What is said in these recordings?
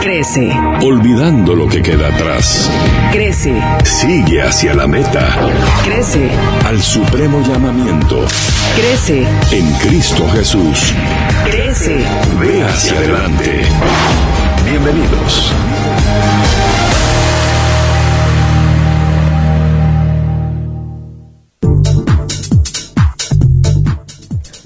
Crece. Olvidando lo que queda atrás. Crece. Sigue hacia la meta. Crece. Al supremo llamamiento. Crece. En Cristo Jesús. Crece. Ve hacia adelante. Bienvenidos.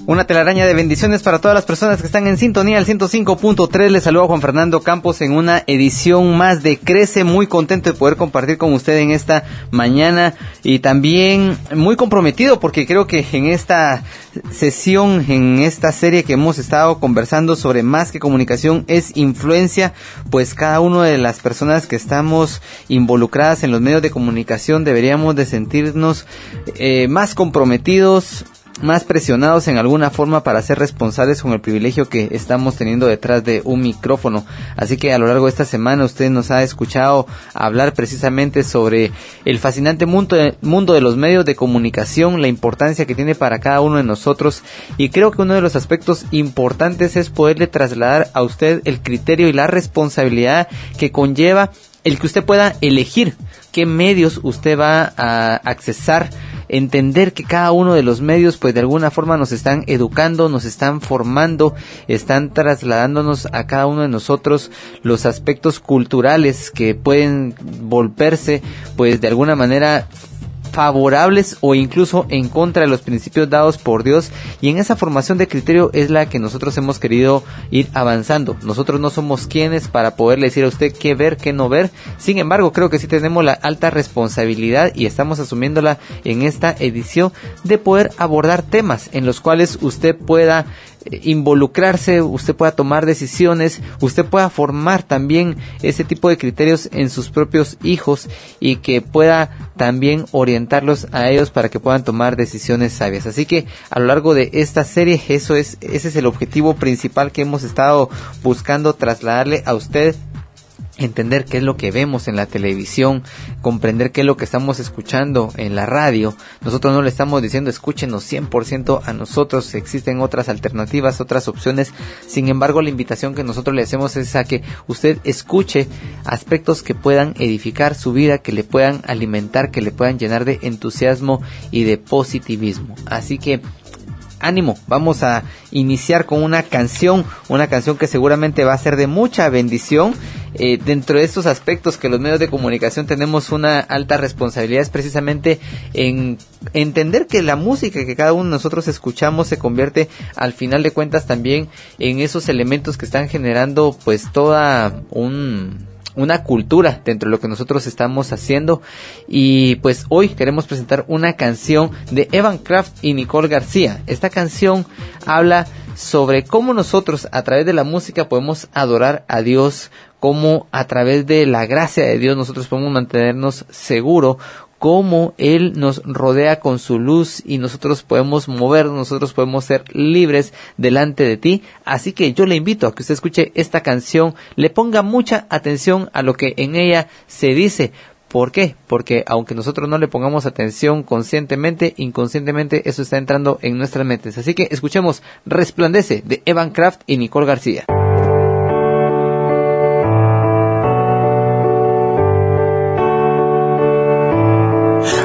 Una telaraña de bendiciones para todas las personas que están en sintonía al 105.3. Les saluda Juan Fernando Campos en una edición más de Crece. Muy contento de poder compartir con usted en esta mañana y también muy comprometido porque creo que en esta sesión, en esta serie que hemos estado conversando sobre más que comunicación es influencia, pues cada una de las personas que estamos involucradas en los medios de comunicación deberíamos de sentirnos eh, más comprometidos, más presionados en alguna forma para ser responsables con el privilegio que estamos teniendo detrás de un micrófono. Así que a lo largo de esta semana usted nos ha escuchado hablar precisamente sobre el fascinante mundo de, mundo de los medios de comunicación, la importancia que tiene para cada uno de nosotros y creo que uno de los aspectos importantes es poderle trasladar a usted el criterio y la responsabilidad que conlleva el que usted pueda elegir qué medios usted va a accesar entender que cada uno de los medios pues de alguna forma nos están educando, nos están formando, están trasladándonos a cada uno de nosotros los aspectos culturales que pueden volverse pues de alguna manera favorables o incluso en contra de los principios dados por Dios y en esa formación de criterio es la que nosotros hemos querido ir avanzando. Nosotros no somos quienes para poderle decir a usted qué ver, qué no ver. Sin embargo, creo que sí tenemos la alta responsabilidad y estamos asumiéndola en esta edición de poder abordar temas en los cuales usted pueda involucrarse, usted pueda tomar decisiones, usted pueda formar también ese tipo de criterios en sus propios hijos y que pueda también orientarlos a ellos para que puedan tomar decisiones sabias. Así que a lo largo de esta serie eso es ese es el objetivo principal que hemos estado buscando trasladarle a usted entender qué es lo que vemos en la televisión, comprender qué es lo que estamos escuchando en la radio. Nosotros no le estamos diciendo escúchenos 100% a nosotros, existen otras alternativas, otras opciones. Sin embargo, la invitación que nosotros le hacemos es a que usted escuche aspectos que puedan edificar su vida, que le puedan alimentar, que le puedan llenar de entusiasmo y de positivismo. Así que ánimo, vamos a iniciar con una canción, una canción que seguramente va a ser de mucha bendición. Eh, dentro de estos aspectos que los medios de comunicación tenemos una alta responsabilidad es precisamente en entender que la música que cada uno de nosotros escuchamos se convierte al final de cuentas también en esos elementos que están generando pues toda un una cultura dentro de lo que nosotros estamos haciendo. Y pues hoy queremos presentar una canción de Evan Kraft y Nicole García. Esta canción habla sobre cómo nosotros a través de la música podemos adorar a Dios, cómo a través de la gracia de Dios nosotros podemos mantenernos seguros, cómo Él nos rodea con su luz y nosotros podemos movernos, nosotros podemos ser libres delante de ti. Así que yo le invito a que usted escuche esta canción, le ponga mucha atención a lo que en ella se dice. ¿Por qué? Porque aunque nosotros no le pongamos atención conscientemente, inconscientemente eso está entrando en nuestras mentes. Así que escuchemos Resplandece de Evan Kraft y Nicole García.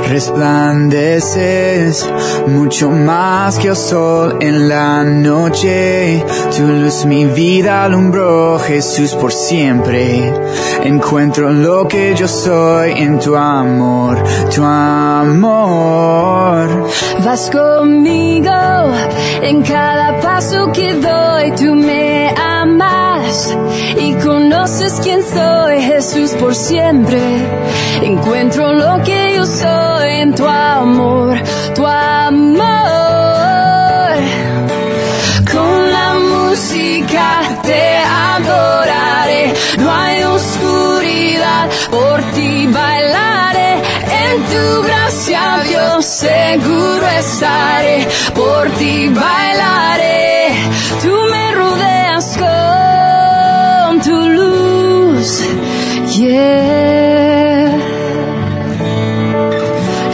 Resplandeces mucho más que el sol en la noche. Tu luz mi vida alumbró, Jesús por siempre. Encuentro lo que yo soy en tu amor, tu amor. Vas conmigo en cada paso que doy, tú me amas y conoces quién soy, Jesús por siempre. Encuentro lo que yo soy en tu amor, tu amor. Con la música te adoraré. No hay oscuridad, por ti bailaré. En tu gracia, Dios, seguro estaré. Por ti bailaré. Tú me rodeas con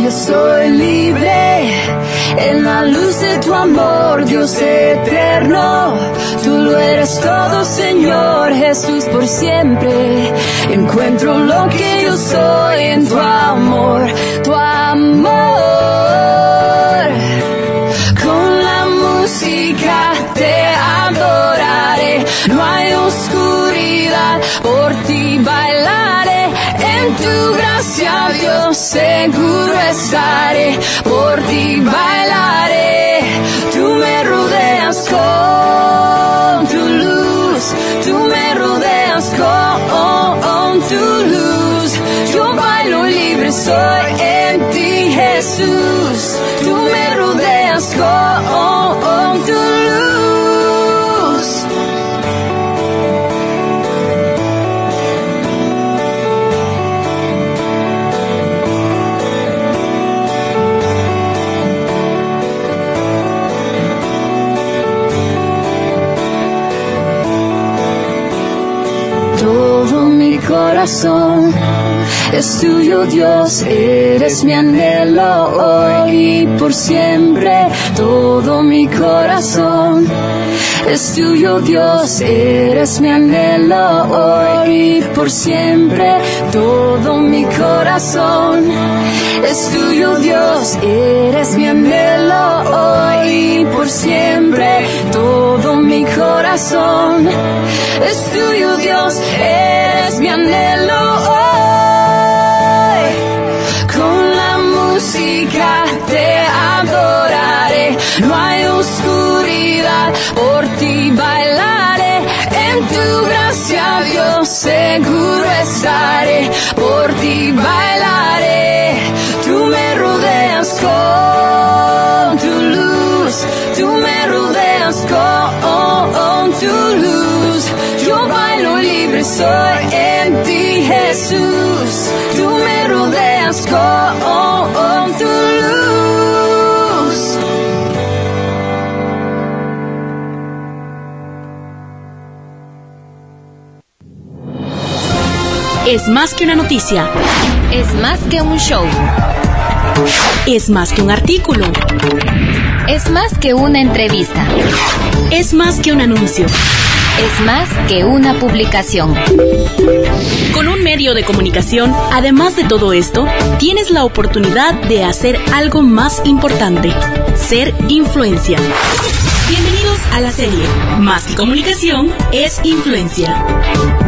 Yo soy libre en la luz de tu amor, Dios eterno. Tú lo eres todo, Señor Jesús, por siempre. Encuentro lo que yo soy en tu amor. Estaré. Por ti bailaré. Tú me rodeas con tu luz. Tú me rodeas con tu luz. Yo bailo libre, soy en ti, Jesús. Tú me rodeas con tu luz. Es tuyo, Dios, eres mi anhelo hoy y por siempre. Todo mi corazón es tuyo, Dios, eres mi anhelo hoy y por siempre. Todo mi corazón es tuyo, Dios, eres mi anhelo hoy y por siempre. Todo mi corazón es tuyo, Dios, eres mi anhelo hoy. Con la música te adoraré, no hay oscuridad, seguro estaré, por ti bailaré. Tú me rodeas con tu luz, tú me rodeas con tu luz. Yo bailo libre, soy en ti, Jesús. Tú me rodeas con tu luz. Es más que una noticia. Es más que un show. Es más que un artículo. Es más que una entrevista. Es más que un anuncio. Es más que una publicación. Con un medio de comunicación, además de todo esto, tienes la oportunidad de hacer algo más importante, ser influencia. Bienvenidos a la serie Más que comunicación es influencia.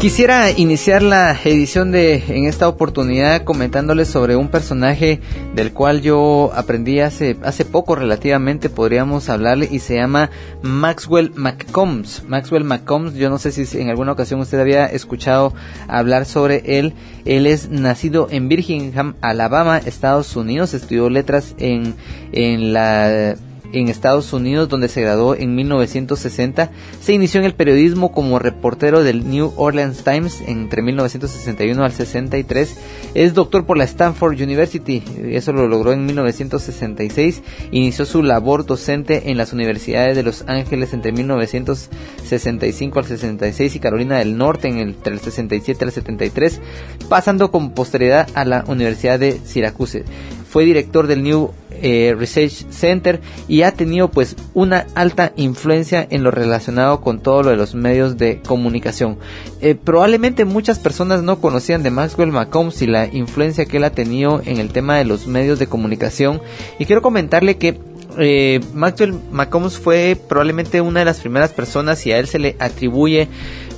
Quisiera iniciar la edición de en esta oportunidad comentándoles sobre un personaje del cual yo aprendí hace hace poco relativamente podríamos hablarle y se llama Maxwell McCombs. Maxwell McCombs, yo no sé si en alguna ocasión usted había escuchado hablar sobre él. Él es nacido en Birmingham, Alabama, Estados Unidos, estudió letras en en la en Estados Unidos, donde se graduó en 1960. Se inició en el periodismo como reportero del New Orleans Times entre 1961 al 63. Es doctor por la Stanford University, eso lo logró en 1966. Inició su labor docente en las universidades de Los Ángeles entre 1965 al 66 y Carolina del Norte en el, entre el 67 al 73, pasando con posteridad a la Universidad de Syracuse. Fue director del New eh, Research Center y ha tenido pues una alta influencia en lo relacionado con todo lo de los medios de comunicación. Eh, probablemente muchas personas no conocían de Maxwell McCombs y la influencia que él ha tenido en el tema de los medios de comunicación y quiero comentarle que eh, Maxwell McCombs fue probablemente una de las primeras personas y a él se le atribuye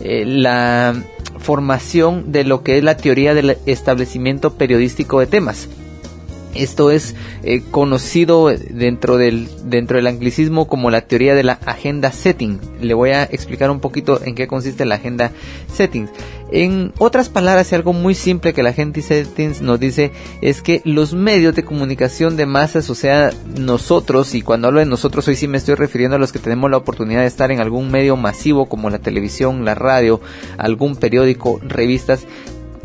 eh, la formación de lo que es la teoría del establecimiento periodístico de temas. Esto es eh, conocido dentro del, dentro del anglicismo como la teoría de la agenda setting. Le voy a explicar un poquito en qué consiste la agenda setting. En otras palabras, algo muy simple que la agenda settings nos dice es que los medios de comunicación de masas, o sea, nosotros, y cuando hablo de nosotros hoy sí me estoy refiriendo a los que tenemos la oportunidad de estar en algún medio masivo como la televisión, la radio, algún periódico, revistas,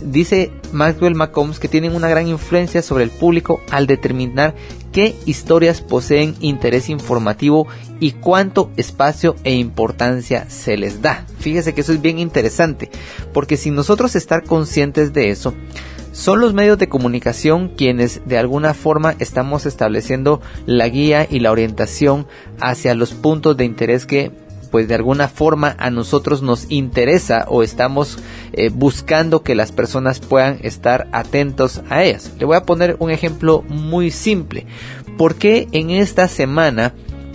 dice Maxwell McCombs que tienen una gran influencia sobre el público al determinar qué historias poseen interés informativo y cuánto espacio e importancia se les da. Fíjese que eso es bien interesante, porque sin nosotros estar conscientes de eso, son los medios de comunicación quienes de alguna forma estamos estableciendo la guía y la orientación hacia los puntos de interés que pues de alguna forma a nosotros nos interesa o estamos eh, buscando que las personas puedan estar atentos a ellas. Le voy a poner un ejemplo muy simple. ¿Por qué en esta semana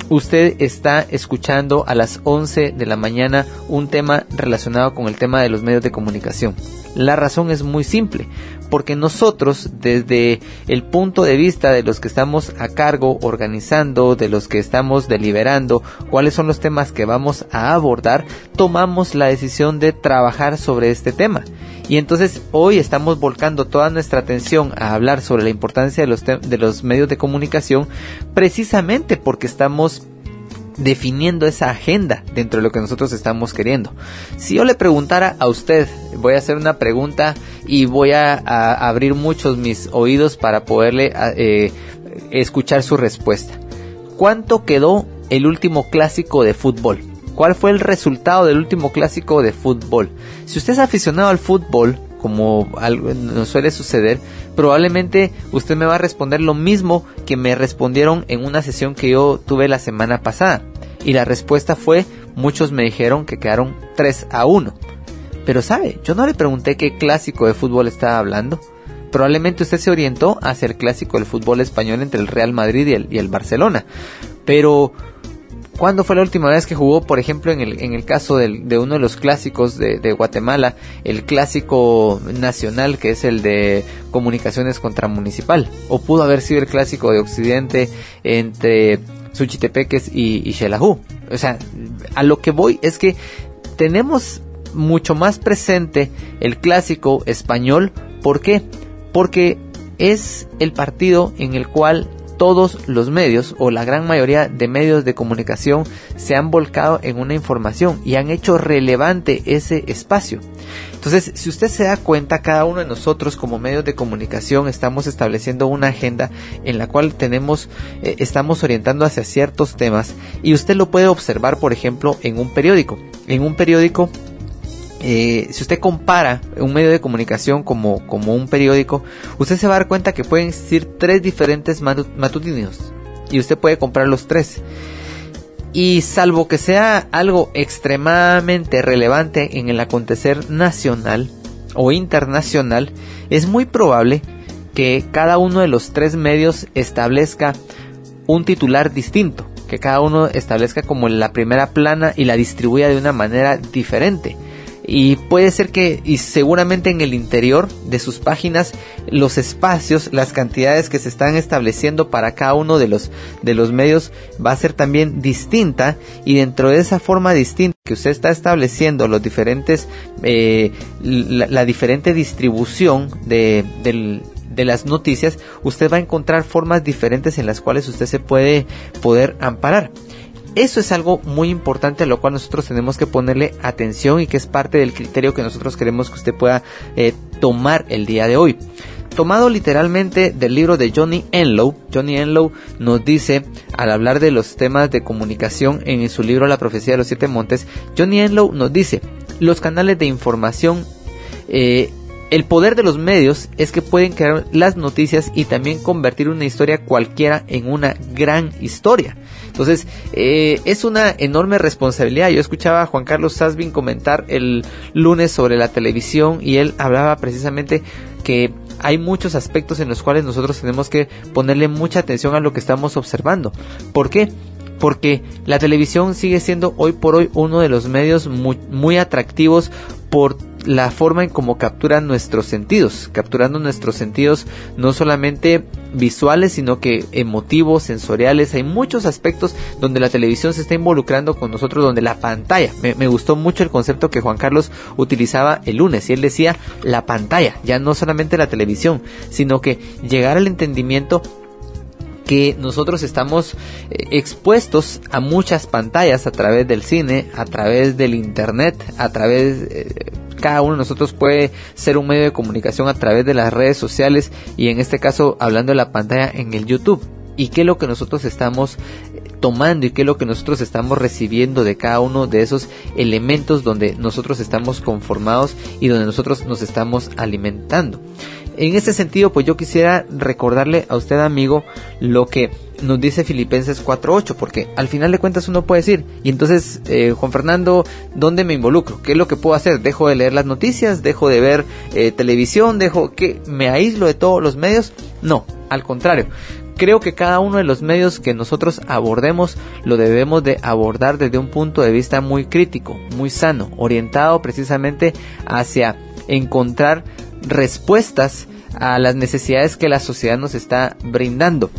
usted está escuchando a las 11 de la mañana un tema relacionado con el tema de los medios de comunicación? La razón es muy simple, porque nosotros desde el punto de vista de los que estamos a cargo organizando, de los que estamos deliberando cuáles son los temas que vamos a abordar, tomamos la decisión de trabajar sobre este tema. Y entonces hoy estamos volcando toda nuestra atención a hablar sobre la importancia de los, medios de comunicación precisamente porque estamos definiendo esa agenda dentro de lo que nosotros estamos queriendo. Si yo le preguntara a usted, voy a hacer una pregunta y voy a, abrir muchos mis oídos para poderle eh, escuchar su respuesta. ¿Cuánto quedó el último clásico de fútbol? ¿Cuál fue el resultado del último clásico de fútbol? Si usted es aficionado al fútbol, como algo nos suele suceder, probablemente usted me va a responder lo mismo que me respondieron en una sesión que yo tuve la semana pasada. Y la respuesta fue, muchos me dijeron que quedaron 3 a 1. Pero sabe, yo no le pregunté qué clásico de fútbol estaba hablando. Probablemente usted se orientó hacia el clásico del fútbol español entre el Real Madrid y el, y el Barcelona. Pero ¿Cuándo fue la última vez que jugó, por ejemplo, en el, en el caso de uno de los clásicos de, Guatemala, el clásico nacional que es el de comunicaciones contra municipal? ¿O pudo haber sido el clásico de Occidente entre Suchitepeques y, y? O sea, a lo que voy es que tenemos mucho más presente el clásico español. ¿Por qué? Porque es el partido en el cual todos los medios o la gran mayoría de medios de comunicación se han volcado en una información y han hecho relevante ese espacio. Entonces, si usted se da cuenta, cada uno de nosotros como medios de comunicación estamos estableciendo una agenda en la cual tenemos, eh, estamos orientando hacia ciertos temas y usted lo puede observar, por ejemplo, en un periódico. En un periódico eh, si usted compara un medio de comunicación como, como un periódico, usted se va a dar cuenta que pueden existir tres diferentes matutinos y usted puede comprar los tres. Y salvo que sea algo extremadamente relevante en el acontecer nacional o internacional, es muy probable que cada uno de los tres medios establezca un titular distinto, que cada uno establezca como la primera plana y la distribuya de una manera diferente y puede ser que y seguramente en el interior de sus páginas los espacios las cantidades que se están estableciendo para cada uno de los de los medios va a ser también distinta y dentro de esa forma distinta que usted está estableciendo los diferentes eh, la, diferente distribución de, de las noticias usted va a encontrar formas diferentes en las cuales usted se puede poder amparar eso es algo muy importante a lo cual nosotros tenemos que ponerle atención y que es parte del criterio que nosotros queremos que usted pueda eh, tomar el día de hoy. Tomado literalmente del libro de Johnny Enlow, Johnny Enlow nos dice, al hablar de los temas de comunicación en su libro La profecía de los siete montes, Johnny Enlow nos dice, los canales de información eh, el poder de los medios es que pueden crear las noticias y también convertir una historia cualquiera en una gran historia. Entonces, eh, es una enorme responsabilidad. Yo escuchaba a Juan Carlos Sasbin comentar el lunes sobre la televisión y él hablaba precisamente que hay muchos aspectos en los cuales nosotros tenemos que ponerle mucha atención a lo que estamos observando. ¿Por qué? Porque la televisión sigue siendo hoy por hoy uno de los medios muy, muy atractivos por la forma en cómo capturan nuestros sentidos, capturando nuestros sentidos no solamente visuales, sino que emotivos, sensoriales. Hay muchos aspectos donde la televisión se está involucrando con nosotros, donde la pantalla, me, me gustó mucho el concepto que Juan Carlos utilizaba el lunes, y él decía la pantalla, ya no solamente la televisión, sino que llegar al entendimiento que nosotros estamos eh, expuestos a muchas pantallas a través del cine, a través del internet, a través eh, cada uno de nosotros puede ser un medio de comunicación a través de las redes sociales y en este caso hablando de la pantalla en el YouTube. ¿Y qué es lo que nosotros estamos eh, tomando y qué es lo que nosotros estamos recibiendo de cada uno de esos elementos donde nosotros estamos conformados y donde nosotros nos estamos alimentando? En este sentido, pues yo quisiera recordarle a usted, amigo, lo que nos dice Filipenses 4.8, porque al final de cuentas uno puede decir, y entonces, eh, Juan Fernando, ¿dónde me involucro? ¿Qué es lo que puedo hacer? ¿Dejo de leer las noticias? ¿Dejo de ver eh, televisión? ¿Dejo que me aíslo de todos los medios? No, al contrario. Creo que cada uno de los medios que nosotros abordemos lo debemos de abordar desde un punto de vista muy crítico, muy sano, orientado precisamente hacia encontrar respuestas a las necesidades que la sociedad nos está brindando.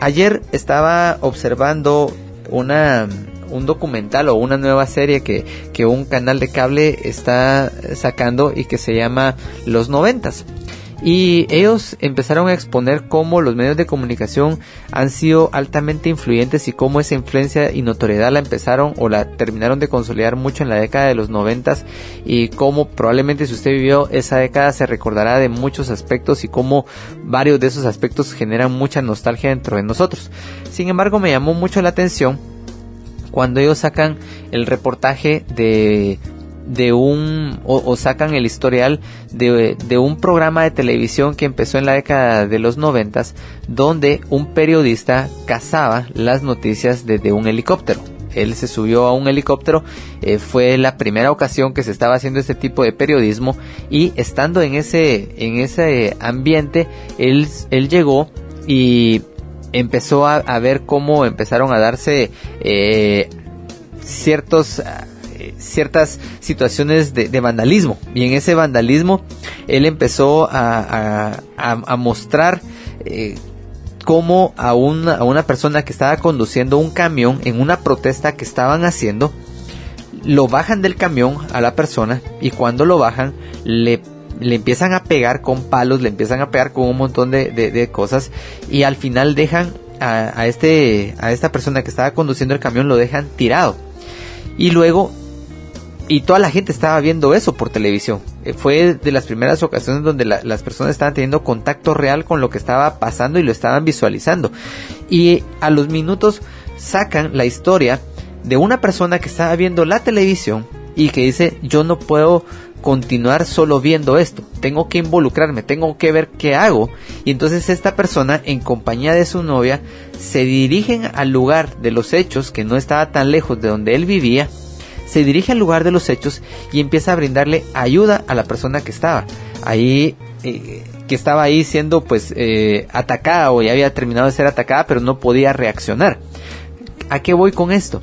Ayer estaba observando una un documental o una nueva serie que, que un canal de cable está sacando y que se llama Los Noventas. Y ellos empezaron a exponer cómo los medios de comunicación han sido altamente influyentes y cómo esa influencia y notoriedad la empezaron o la terminaron de consolidar mucho en la década de los noventas y cómo probablemente si usted vivió esa década se recordará de muchos aspectos y cómo varios de esos aspectos generan mucha nostalgia dentro de nosotros. Sin embargo, me llamó mucho la atención cuando ellos sacan el reportaje de de un o, sacan el historial de, de, un programa de televisión que empezó en la década de los noventas donde un periodista cazaba las noticias desde un helicóptero. Él se subió a un helicóptero eh, fue la primera ocasión que se estaba haciendo este tipo de periodismo y estando en ese en ese ambiente él él llegó y empezó a, a ver cómo empezaron a darse eh, ciertos ciertas situaciones de, vandalismo. Y en ese vandalismo él empezó a, mostrar eh, cómo a una, a una persona que estaba conduciendo un camión en una protesta que estaban haciendo, lo bajan del camión a la persona y cuando lo bajan le le empiezan a pegar con palos, le empiezan a pegar con un montón de, de, cosas y al final dejan a, a, este a esta persona que estaba conduciendo el camión lo dejan tirado y luego y toda la gente estaba viendo eso por televisión. Eh, fue de las primeras ocasiones donde las personas estaban teniendo contacto real con lo que estaba pasando y lo estaban visualizando. Y a los minutos sacan la historia de una persona que estaba viendo la televisión y que dice yo no puedo continuar solo viendo esto, tengo que involucrarme, tengo que ver qué hago. Y entonces esta persona en compañía de su novia se dirigen al lugar de los hechos que no estaba tan lejos de donde él vivía se dirige al lugar de los hechos y empieza a brindarle ayuda a la persona que estaba ahí eh, que estaba ahí siendo pues eh, atacada o ya había terminado de ser atacada pero no podía reaccionar ¿a qué voy con esto?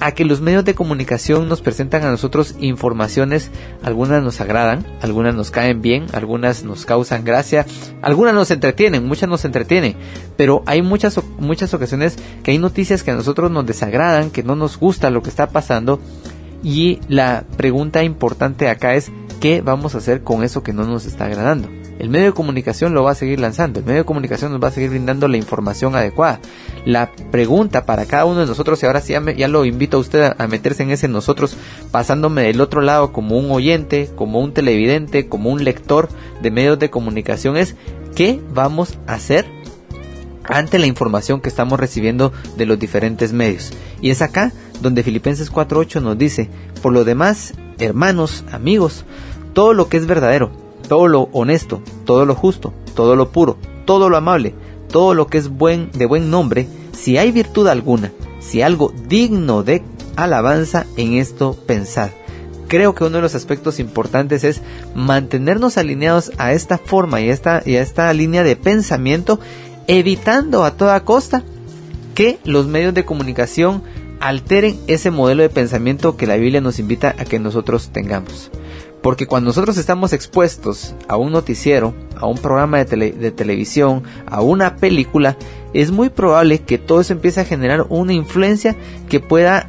a que los medios de comunicación nos presentan a nosotros informaciones, algunas nos agradan, algunas nos caen bien, algunas nos causan gracia, algunas nos entretienen, muchas nos entretienen, pero hay muchas muchas ocasiones que hay noticias que a nosotros nos desagradan, que no nos gusta lo que está pasando y la pregunta importante acá es, ¿qué vamos a hacer con eso que no nos está agradando? El medio de comunicación lo va a seguir lanzando, el medio de comunicación nos va a seguir brindando la información adecuada. La pregunta para cada uno de nosotros, y ahora sí ya, lo invito a usted a, meterse en ese nosotros, pasándome del otro lado como un oyente, como un televidente, como un lector de medios de comunicación, es ¿qué vamos a hacer ante la información que estamos recibiendo de los diferentes medios? Y es acá donde Filipenses 4.8 nos dice, por lo demás, hermanos, amigos, todo lo que es verdadero, todo lo honesto, todo lo justo, todo lo puro, todo lo amable, todo lo que es buen de buen nombre, si hay virtud alguna, si algo digno de alabanza, en esto pensad. Creo que uno de los aspectos importantes es mantenernos alineados a esta forma y esta, y a esta línea de pensamiento, evitando a toda costa que los medios de comunicación alteren ese modelo de pensamiento que la Biblia nos invita a que nosotros tengamos. Porque cuando nosotros estamos expuestos a un noticiero, a un programa de, tele- de televisión, a una película, es muy probable que todo eso empiece a generar una influencia que pueda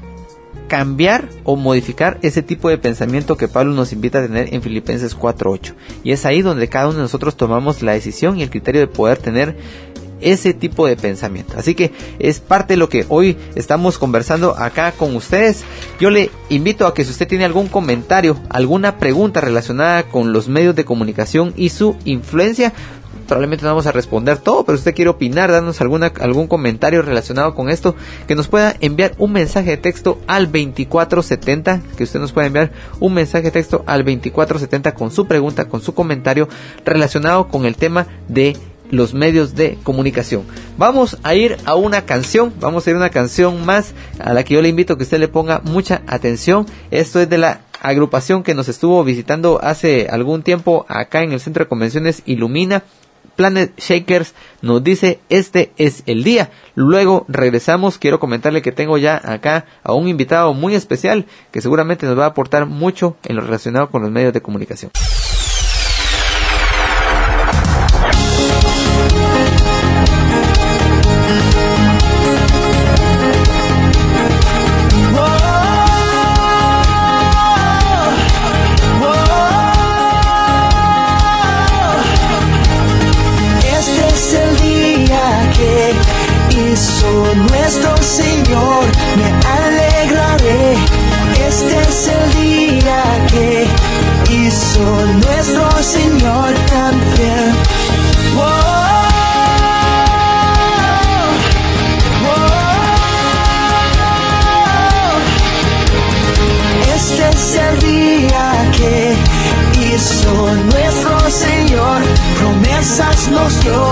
cambiar o modificar ese tipo de pensamiento que Pablo nos invita a tener en Filipenses 4.8. Y es ahí donde cada uno de nosotros tomamos la decisión y el criterio de poder tener ese tipo de pensamiento. Así que es parte de lo que hoy estamos conversando acá con ustedes. Yo le invito a que si usted tiene algún comentario, alguna pregunta relacionada con los medios de comunicación y su influencia, probablemente no vamos a responder todo, pero si usted quiere opinar, darnos alguna, algún comentario relacionado con esto, que nos pueda enviar un mensaje de texto al 2470, que usted nos pueda enviar un mensaje de texto al 2470 con su pregunta, con su comentario relacionado con el tema de los medios de comunicación. Vamos a ir a una canción, vamos a ir a una canción más a la que yo le invito a que usted le ponga mucha atención. Esto es de la agrupación que nos estuvo visitando hace algún tiempo acá en el Centro de Convenciones Ilumina. Planet Shakers nos dice este es el día. Luego regresamos. Quiero comentarle que tengo ya acá a un invitado muy especial que seguramente nos va a aportar mucho en lo relacionado con los medios de comunicación. Hizo nuestro Señor también. Oh. Este es el día que hizo nuestro Señor, promesas nos dio.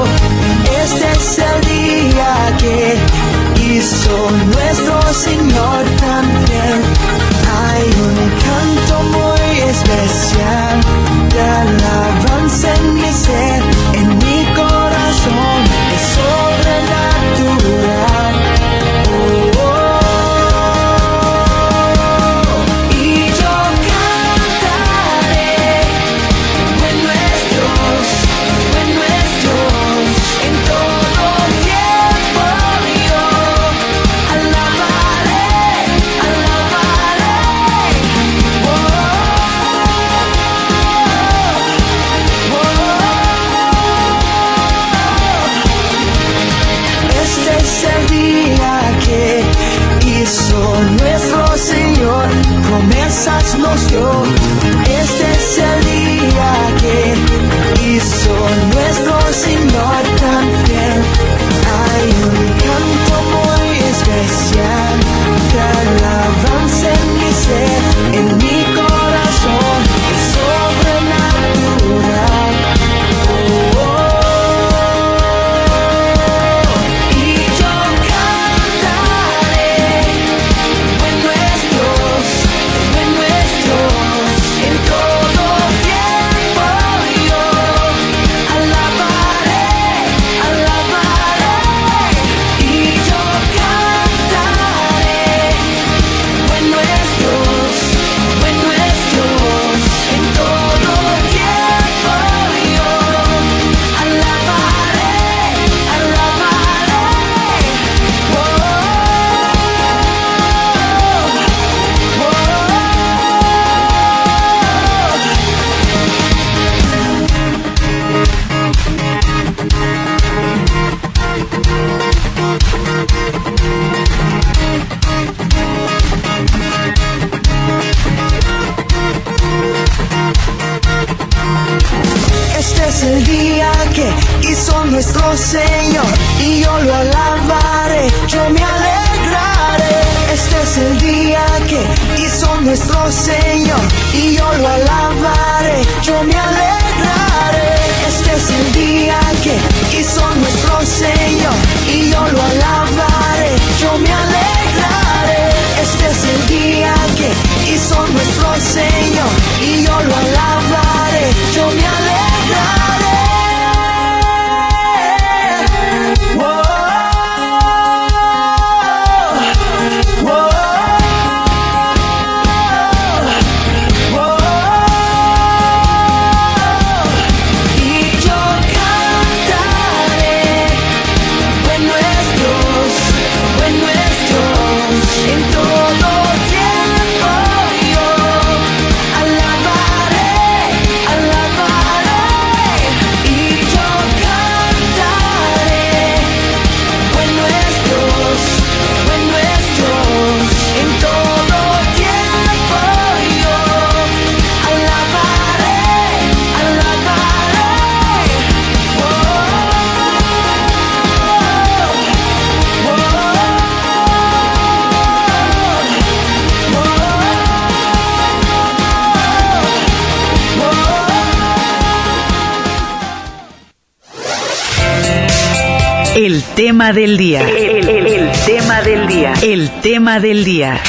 Tema del día. El, el- el tema del día. El tema del día.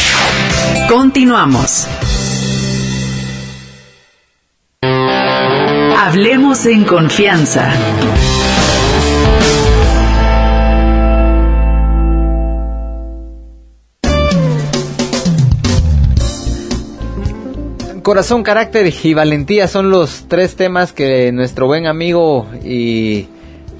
Continuamos. Hablemos en confianza. Corazón, carácter y valentía son los tres temas que nuestro buen amigo y,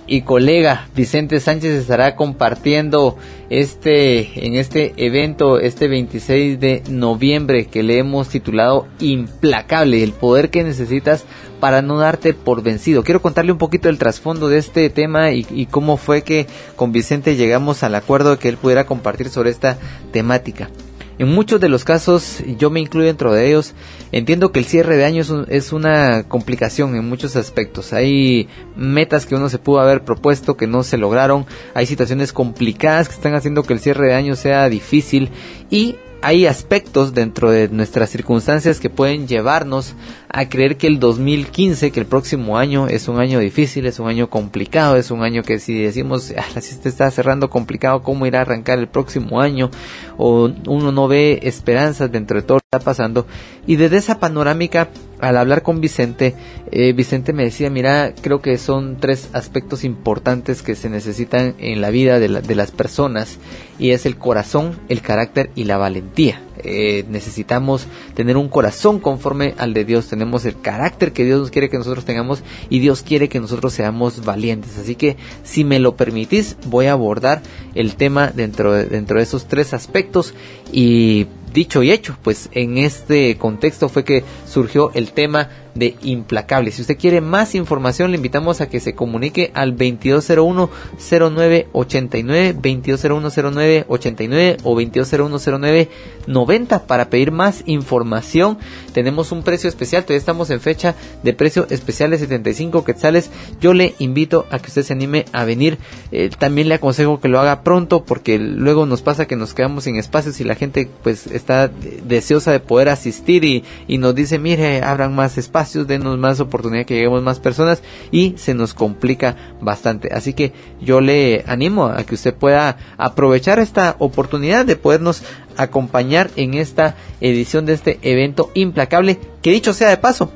y colega Vicente Sánchez estará compartiendo este en este evento este 26 de noviembre que le hemos titulado Implacable, el poder que necesitas para no darte por vencido. Quiero contarle un poquito el trasfondo de este tema y, y cómo fue que con Vicente llegamos al acuerdo de que él pudiera compartir sobre esta temática. En muchos de los casos, yo me incluyo dentro de ellos, entiendo que el cierre de año es, un- es una complicación en muchos aspectos. Hay metas que uno se pudo haber propuesto que no se lograron, hay situaciones complicadas que están haciendo que el cierre de año sea difícil y hay aspectos dentro de nuestras circunstancias que pueden llevarnos a creer que el 2015, que el próximo año es un año difícil, es un año complicado, es un año que si decimos, ah, la se está cerrando complicado, ¿cómo irá a arrancar el próximo año? O uno no ve esperanzas dentro de todo lo que está pasando. Y desde esa panorámica, al hablar con Vicente, eh, Vicente me decía, mira, creo que son tres aspectos importantes que se necesitan en la vida de, la- de las personas y es el corazón, el carácter y la valentía. Eh, necesitamos tener un corazón conforme al de Dios, tenemos el carácter que Dios nos quiere que nosotros tengamos y Dios quiere que nosotros seamos valientes. Así que si me lo permitís, voy a abordar el tema dentro de, dentro de esos tres aspectos y dicho y hecho, pues en este contexto fue que surgió el tema de implacable. Si usted quiere más información, le invitamos a que se comunique al 2201-0989, 2201-0989 o 2201-0990 para pedir más información. Tenemos un precio especial, todavía estamos en fecha de precio especial de 75 quetzales. Yo le invito a que usted se anime a venir. Eh, también le aconsejo que lo haga pronto porque luego nos pasa que nos quedamos sin espacios y la gente pues está deseosa de poder asistir y, y nos dice, mire, abran más denos más oportunidad que lleguemos más personas y se nos complica bastante. Así que yo le animo a que usted pueda aprovechar esta oportunidad de podernos acompañar en esta edición de este evento implacable, que dicho sea de paso,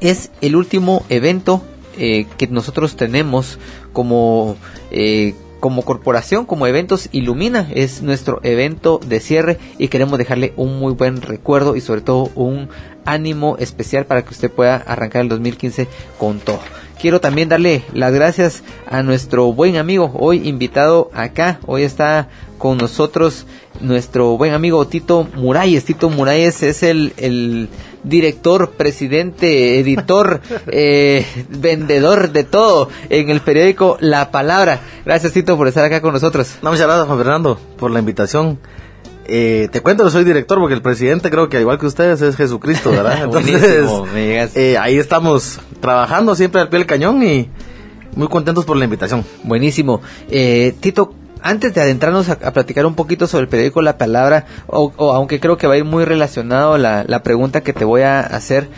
es el último evento eh, que nosotros tenemos como eh, como corporación, como eventos Ilumina, es nuestro evento de cierre y queremos dejarle un muy buen recuerdo y sobre todo un ánimo especial para que usted pueda arrancar el 2015 con todo. Quiero también darle las gracias a nuestro buen amigo, hoy invitado acá, hoy está con nosotros nuestro buen amigo Tito Muralles. Tito Muralles es el, el director, presidente, editor, eh, vendedor de todo en el periódico La Palabra. Gracias Tito por estar acá con nosotros. No, muchas gracias Juan Fernando por la invitación. Eh, te cuento que soy director porque el presidente creo que al igual que ustedes es Jesucristo, ¿verdad? Entonces, eh, ahí estamos trabajando siempre al pie del cañón y muy contentos por la invitación. Buenísimo. Eh, Tito, antes de adentrarnos a, a platicar un poquito sobre el periódico La Palabra, o, o aunque creo que va a ir muy relacionado la, la pregunta que te voy a hacer,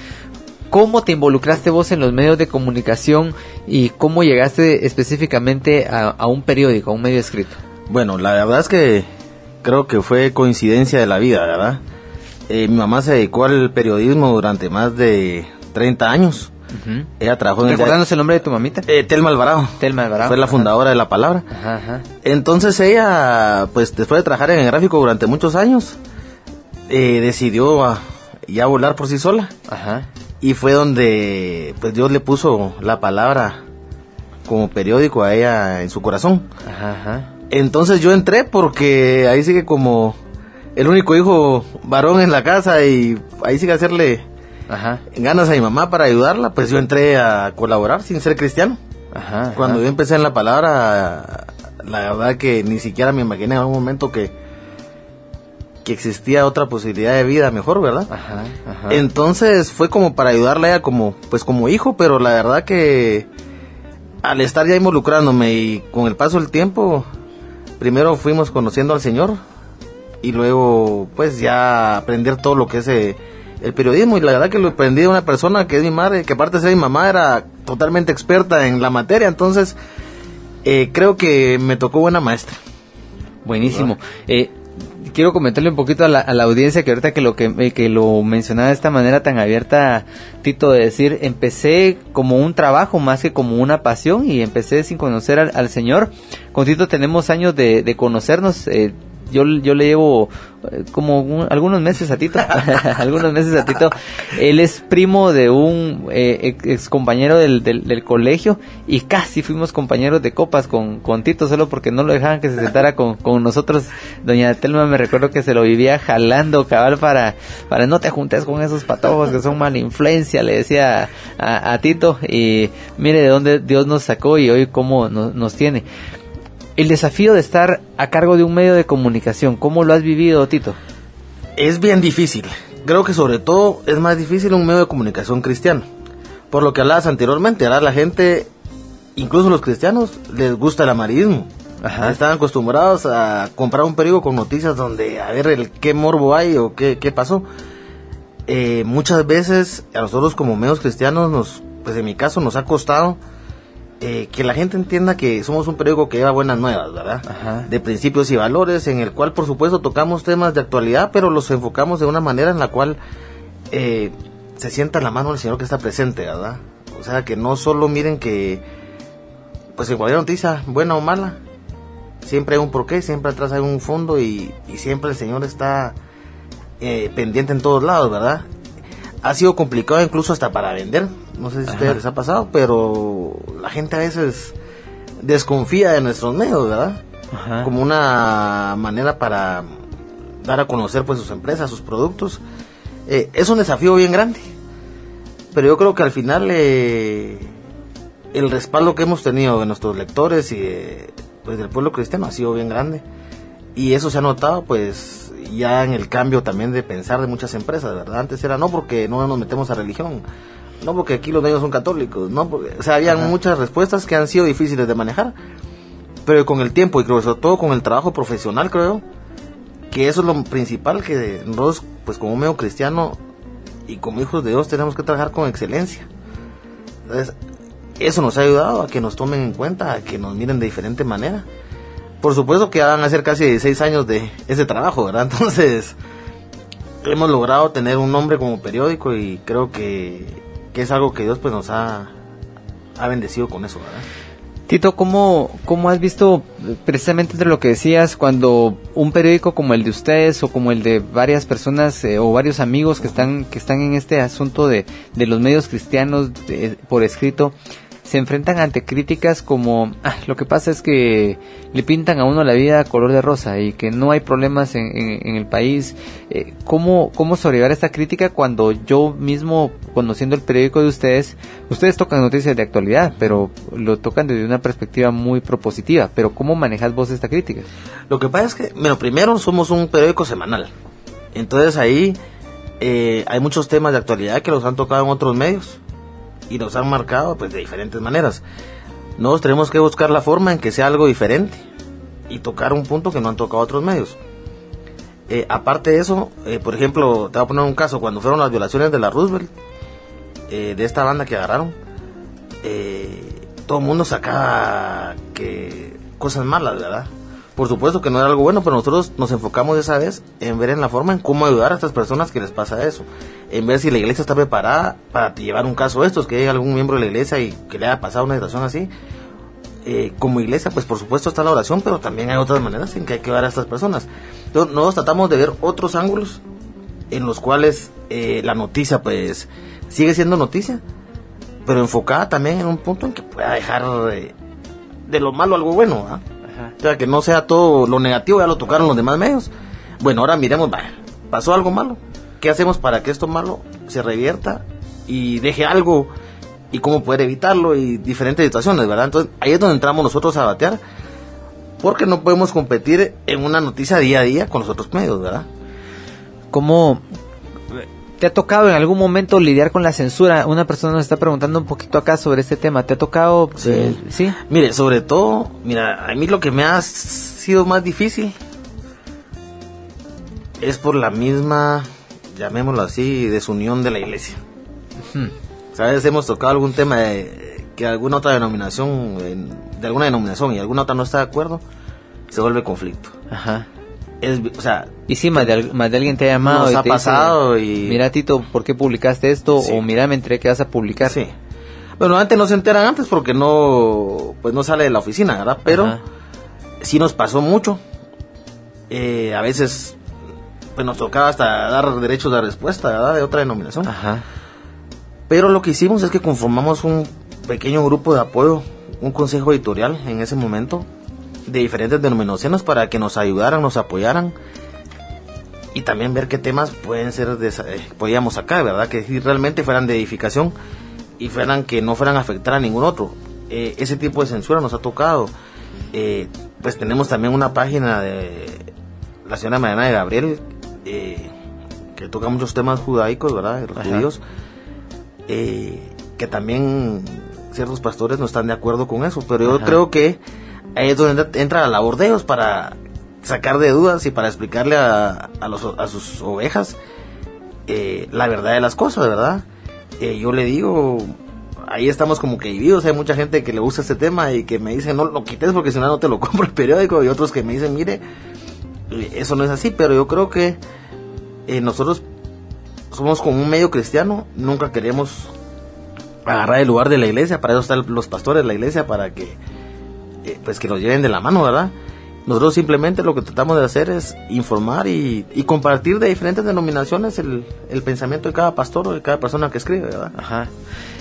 ¿cómo te involucraste vos en los medios de comunicación y cómo llegaste específicamente a, a un periódico, a un medio escrito? Bueno, la verdad es que creo que fue coincidencia de la vida, ¿verdad? Eh, mi mamá se dedicó al periodismo durante más de 30 años. Ella trabajó en el... ¿Recordarnos el nombre de tu mamita? Eh, Telma Alvarado. Telma Alvarado. Fue la Ajá. fundadora de La Palabra. Ajá, ajá. Entonces ella, pues después de trabajar en el gráfico durante muchos años, eh, decidió ah, ya volar por sí sola. Ajá. Y fue donde pues Dios le puso la palabra como periódico a ella en su corazón. Ajá, ajá. Entonces yo entré porque ahí sigue como el único hijo varón en la casa y ahí sigue hacerle Ajá. ganas a mi mamá para ayudarla, pues yo entré a colaborar sin ser cristiano. Ajá. ajá. Cuando yo empecé en la palabra, la verdad que ni siquiera me imaginé en un momento que, que existía otra posibilidad de vida mejor, ¿verdad? Ajá, ajá. Entonces fue como para ayudarle a ella como, pues como hijo, pero la verdad que al estar ya involucrándome y con el paso del tiempo, primero fuimos conociendo al Señor y luego pues ya aprender todo lo que es eh, el periodismo y la verdad que lo aprendí de una persona que es mi madre, que aparte de ser mi mamá era totalmente experta en la materia, entonces Eh, creo que me tocó buena maestra. Buenísimo. Eh, quiero comentarle un poquito a la, audiencia que ahorita que lo que, eh, que lo mencionaba de esta manera tan abierta, Tito, de decir, empecé como un trabajo más que como una pasión y empecé sin conocer al, al Señor. Con Tito tenemos años de, de conocernos. Eh, yo, yo le llevo eh, como un- algunos meses a Tito, algunos meses a Tito. Él es primo de un eh, ex compañero del, del, colegio y casi fuimos compañeros de copas con, con Tito solo porque no lo dejaban que se sentara con, con nosotros. Doña Telma me recuerdo que se lo vivía jalando cabal para, para no te juntes con esos patojos que son mala influencia, le decía a, Tito y mire de dónde Dios nos sacó y hoy cómo nos, nos tiene. El desafío de estar a cargo de un medio de comunicación, ¿cómo lo has vivido, Tito? Es bien difícil. Creo que sobre todo es más difícil un medio de comunicación cristiano. Por lo que hablabas anteriormente, ahora la gente, incluso los cristianos, les gusta el amarillismo. Están acostumbrados a comprar un periódico con noticias donde a ver el qué morbo hay o qué, qué pasó. Eh, muchas veces a nosotros como medios cristianos, nos, pues en mi caso nos ha costado eh, que la gente entienda que somos un periódico que lleva buenas nuevas, ¿verdad? De principios y valores, en el cual por supuesto tocamos temas de actualidad, pero los enfocamos de una manera en la cual eh, se sienta la mano del Señor que está presente, ¿verdad? O sea, que no solo miren que, pues en cualquier noticia, buena o mala, siempre hay un porqué, siempre atrás hay un fondo y, y siempre el Señor está eh, pendiente en todos lados, ¿verdad? Ha sido complicado incluso hasta para vender, no sé si a ustedes les ha pasado, pero la gente a veces desconfía de nuestros medios, ¿verdad? Como una manera para dar a conocer pues sus empresas, sus productos. Eh, es un desafío bien grande, pero yo creo que al final eh, el respaldo que hemos tenido de nuestros lectores y de, pues del pueblo cristiano ha sido bien grande y eso se ha notado pues ya en el cambio también de pensar de muchas empresas, ¿verdad? Antes era no porque no nos metemos a religión, no porque aquí los medios son católicos, no porque, o sea, habían muchas respuestas que han sido difíciles de manejar, pero con el tiempo y creo sobre todo con el trabajo profesional creo que eso es lo principal que nosotros pues como medio cristiano y como hijos de Dios tenemos que trabajar con excelencia. Entonces, eso nos ha ayudado a que nos tomen en cuenta, a que nos miren de diferente manera. Por supuesto que van a ser casi 16 años de ese trabajo, ¿verdad? Entonces, hemos logrado tener un nombre como periódico y creo que, que es algo que Dios pues nos ha, ha bendecido con eso, ¿verdad? Tito, ¿cómo, ¿cómo has visto eh, precisamente entre lo que decías cuando un periódico como el de ustedes o como el de varias personas eh, o varios amigos que están, que están en este asunto de, de los medios cristianos por escrito se enfrentan ante críticas como "Ah, lo que pasa es que le pintan a uno la vida color de rosa y que no hay problemas en, en- el país. Eh, ¿cómo, ¿Cómo sobrellevar esta crítica cuando yo mismo, conociendo el periódico de ustedes, ustedes tocan noticias de actualidad, pero lo tocan desde una perspectiva muy propositiva? Pero ¿cómo manejas vos esta crítica? Lo que pasa es que, primero somos un periódico semanal. Entonces ahí eh, hay muchos temas de actualidad que los han tocado en otros medios y nos han marcado pues de diferentes maneras. Nosotros tenemos que buscar la forma en que sea algo diferente y tocar un punto que no han tocado otros medios. Eh, aparte de eso, eh, por ejemplo, te voy a poner un caso, cuando fueron las violaciones de la Roosevelt, eh, de esta banda que agarraron, todo el mundo sacaba que cosas malas, ¿verdad? Por supuesto que no era algo bueno, pero nosotros nos enfocamos esa vez en ver en la forma en cómo ayudar a estas personas que les pasa eso. En ver si la iglesia está preparada para llevar un caso de estos, que haya algún miembro de la iglesia y que le haya pasado una situación así. Eh, como iglesia, pues por supuesto está la oración, pero también hay otras maneras en que hay que ayudar a estas personas. Entonces, nosotros tratamos de ver otros ángulos en los cuales eh, la noticia, pues, sigue siendo noticia, pero enfocada también en un punto en que pueda dejar eh, de lo malo algo bueno, ¿ah? Sea, que no sea todo lo negativo, ya lo tocaron los demás medios. Bueno, ahora miremos, va, pasó algo malo. ¿Qué hacemos para que esto malo se revierta y deje algo y cómo poder evitarlo y diferentes situaciones, ¿verdad? Entonces, ahí es donde entramos nosotros a batear porque no podemos competir en una noticia día a día con los otros medios, ¿verdad? ¿Cómo te ha tocado en algún momento lidiar con la censura? Una persona nos está preguntando un poquito acá sobre este tema. ¿Te ha tocado? eh, ¿Sí? Mire, sobre todo, mira, a mí lo que me ha sido más difícil es por la misma, llamémoslo así, desunión de la iglesia. ¿Sabes? Hemos tocado algún tema de que alguna otra denominación, en- de alguna denominación y alguna otra no está de acuerdo, se vuelve conflicto. Ajá. Es, o sea, Y sí, más de, al- más de alguien te ha llamado Nos y ha te dice, pasado y- Mira, Tito, ¿por qué publicaste esto? Sí. O mira, me enteré que vas a publicar. sí. Bueno, antes no se enteran antes porque no, pues no sale de la oficina, ¿verdad? Pero Ajá. sí nos pasó mucho. Eh, a veces, pues nos tocaba hasta dar derechos de respuesta, ¿verdad? De otra denominación. Ajá. Pero lo que hicimos es que conformamos un pequeño grupo de apoyo, un consejo editorial en ese momento, de diferentes denominaciones para que nos ayudaran, nos apoyaran y también ver qué temas pueden ser de, eh, podíamos sacar, ¿verdad? Que sí realmente fueran de edificación y fueran que no fueran a afectar a ningún otro. Eh, ese tipo de censura nos ha tocado. Eh, pues tenemos también una página de la señora Mariana de Gabriel eh, que toca muchos temas judaicos, ¿verdad? De los Ajá. judíos que también ciertos pastores no están de acuerdo con eso, pero yo Ajá. creo que ahí es donde entra- la labor de ellos para sacar de dudas y para explicarle a, a, los, a sus ovejas eh, la verdad de las cosas, ¿verdad? Eh, yo le digo, ahí estamos como que divididos, hay mucha gente que le gusta este tema y que me dice, no lo quites porque si no, no te lo compro el periódico, y otros que me dicen, mire, eh, eso no es así, pero yo creo que nosotros somos como un medio cristiano, nunca queremos agarrar el lugar de la iglesia, para eso están los pastores de la iglesia, para que eh, pues que nos lleven de la mano, ¿verdad? Nosotros simplemente lo que tratamos de hacer es informar y, compartir de diferentes denominaciones el, pensamiento de cada pastor o de cada persona que escribe, ¿verdad? Ajá.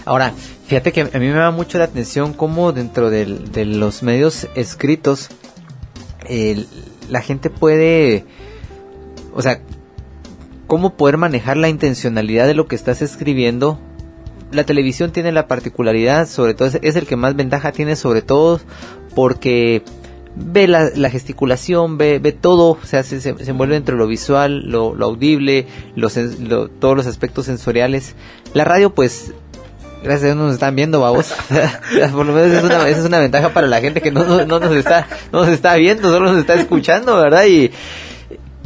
Ahora, fíjate que a mí me da mucho la atención cómo dentro de los medios escritos la gente puede, o sea, cómo poder manejar la intencionalidad de lo que estás escribiendo. La televisión tiene la particularidad, sobre todo es, el que más ventaja tiene sobre todo porque ve la, la gesticulación, ve, ve todo, o sea, se, se, se envuelve entre lo visual, lo, audible, los, todos los aspectos sensoriales. La radio, pues, gracias a Dios no nos están viendo, vamos. Por lo menos es una, esa es una ventaja para la gente que no, no, no nos está, no nos está viendo, solo nos está escuchando, ¿verdad? Y,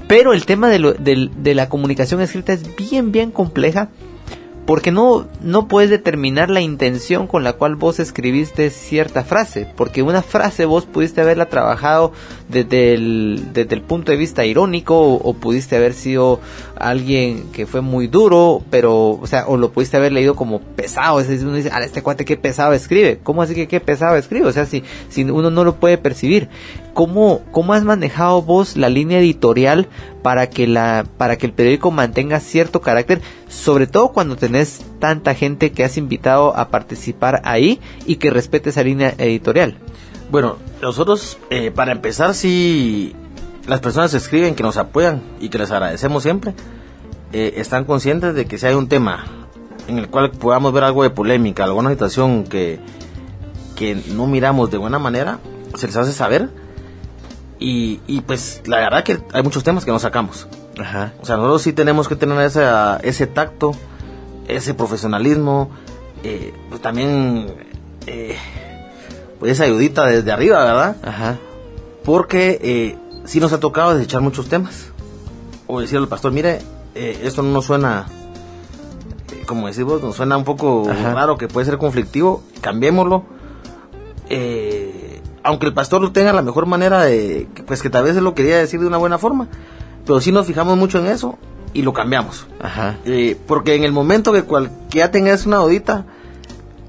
pero el tema de, lo- del- de la comunicación escrita es bien, bien compleja porque no, no puedes determinar la intención con la cual vos escribiste cierta frase, porque una frase vos pudiste haberla trabajado desde el, desde el punto de vista irónico o, pudiste haber sido alguien que fue muy duro, pero, o sea, o lo pudiste haber leído como pesado, es uno dice, ah, este cuate qué pesado escribe, ¿cómo así que qué pesado escribe? O sea, si, si uno no lo puede percibir, ¿cómo, cómo has manejado vos la línea editorial para que la, para que el periódico mantenga cierto carácter, sobre todo cuando tenés tanta gente que has invitado a participar ahí y que respete esa línea editorial? Bueno, nosotros, eh, para empezar, si las personas escriben que nos apoyan y que les agradecemos siempre, eh, están conscientes de que si hay un tema en el cual podamos ver algo de polémica, alguna situación que, que no miramos de buena manera, se les hace saber. Y, y pues la verdad que hay muchos temas que no sacamos. Ajá. O sea, nosotros sí tenemos que tener esa, ese tacto, ese profesionalismo, eh, pues también eh, pues esa ayudita desde arriba, ¿verdad? Ajá. Porque eh, sí nos ha tocado desechar muchos temas. O decirle al pastor, mire, eh, esto no nos suena, como decimos, nos suena un poco Ajá. raro, que puede ser conflictivo, cambiémoslo. Eh, aunque el pastor lo tenga la mejor manera de, pues que tal vez él lo quería decir de una buena forma, pero sí nos fijamos mucho en eso y lo cambiamos. Ajá. Eh, porque en el momento que cualquiera tenga una dudita,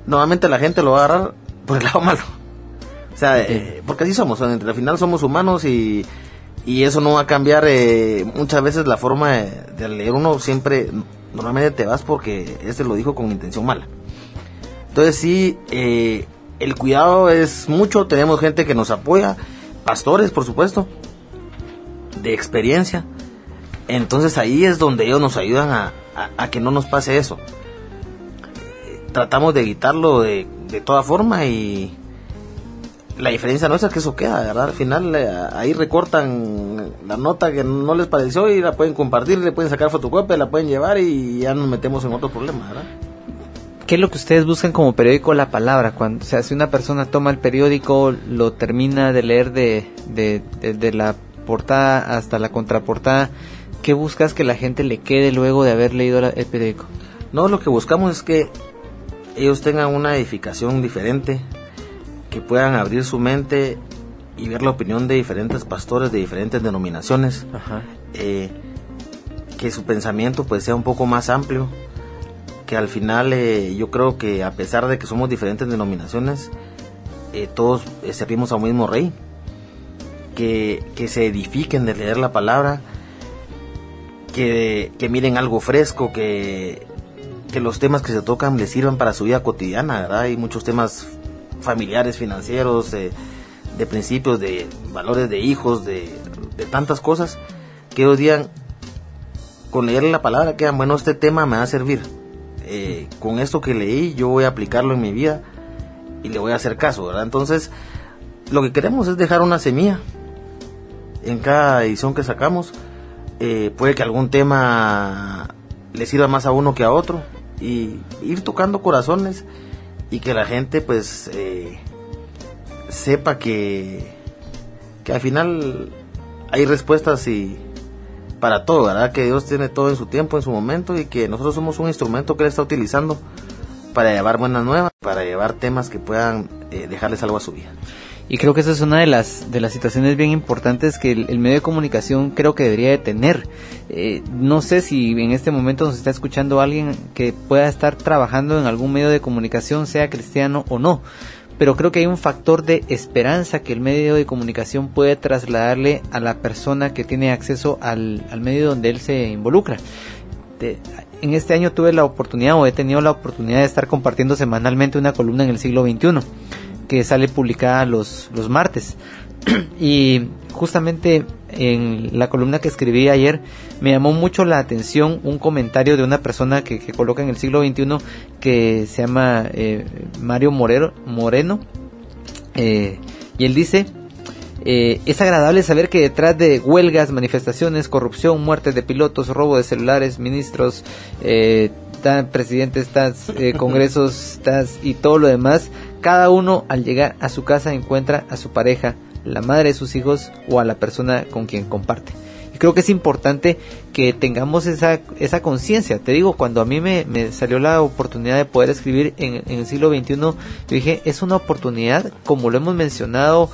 normalmente la gente lo va a agarrar por el lado malo. O sea, eh, porque así somos, entre al final somos humanos y, y eso no va a cambiar eh, muchas veces la forma de, de leer uno siempre, normalmente te vas porque este lo dijo con intención mala. Entonces sí, eh, el cuidado es mucho, tenemos gente que nos apoya, pastores por supuesto, de experiencia. Entonces ahí es donde ellos nos ayudan a, que no nos pase eso. Tratamos de evitarlo de, de toda forma y la diferencia nuestra es que eso queda, ¿verdad? Al final eh, ahí recortan la nota que no les pareció y la pueden compartir, le pueden sacar fotocopia, la pueden llevar y ya nos metemos en otros problemas, ¿verdad? ¿Qué es lo que ustedes buscan como periódico la palabra? Cuando, o sea, si una persona toma el periódico, lo termina de leer de- de la portada hasta la contraportada, ¿qué buscas que la gente le quede luego de haber leído el periódico? No, lo que buscamos es que ellos tengan una edificación diferente, que puedan abrir su mente y ver la opinión de diferentes pastores de diferentes denominaciones, eh, que su pensamiento pues sea un poco más amplio, que al final eh, yo creo que a pesar de que somos diferentes denominaciones, eh, todos servimos a un mismo rey, que, que se edifiquen de leer la palabra, que, que miren algo fresco, que, que los temas que se tocan les sirvan para su vida cotidiana, ¿verdad? Hay muchos temas familiares, financieros, de, principios, de valores de hijos, de, de tantas cosas, que ellos digan, con leer la palabra, que bueno, este tema me va a servir. Eh, con esto que leí, yo voy a aplicarlo en mi vida y le voy a hacer caso, ¿verdad? Entonces, lo que queremos es dejar una semilla en cada edición que sacamos. Eh, puede que algún tema le sirva más a uno que a otro y ir tocando corazones y que la gente pues eh, sepa que, que al final hay respuestas y para todo, ¿verdad? Que Dios tiene todo en su tiempo, en su momento y que nosotros somos un instrumento que Él está utilizando para llevar buenas nuevas, para llevar temas que puedan eh, dejarles algo a su vida. Y creo que esa es una de las, de las situaciones bien importantes que el, medio de comunicación creo que debería de tener. Eh, no sé si en este momento nos está escuchando alguien que pueda estar trabajando en algún medio de comunicación, sea cristiano o no. Pero creo que hay un factor de esperanza que el medio de comunicación puede trasladarle a la persona que tiene acceso al, al medio donde él se involucra. En este año tuve la oportunidad o he tenido la oportunidad de estar compartiendo semanalmente una columna en el siglo XXI que sale publicada los, los martes. y justamente en la columna que escribí ayer me llamó mucho la atención un comentario de una persona que, que coloca en el siglo XXI que se llama eh, Mario Morero, Moreno. Eh, y él dice, eh, es agradable saber que detrás de huelgas, manifestaciones, corrupción, muertes de pilotos, robo de celulares, ministros, eh, tan, presidentes, tas, eh, congresos tas, y todo lo demás, cada uno al llegar a su casa encuentra a su pareja, la madre de sus hijos o a la persona con quien comparte. Y creo que es importante que tengamos esa, esa conciencia. Te digo, cuando a mí me, salió la oportunidad de poder escribir en, en el siglo XXI, yo dije, es una oportunidad, como lo hemos mencionado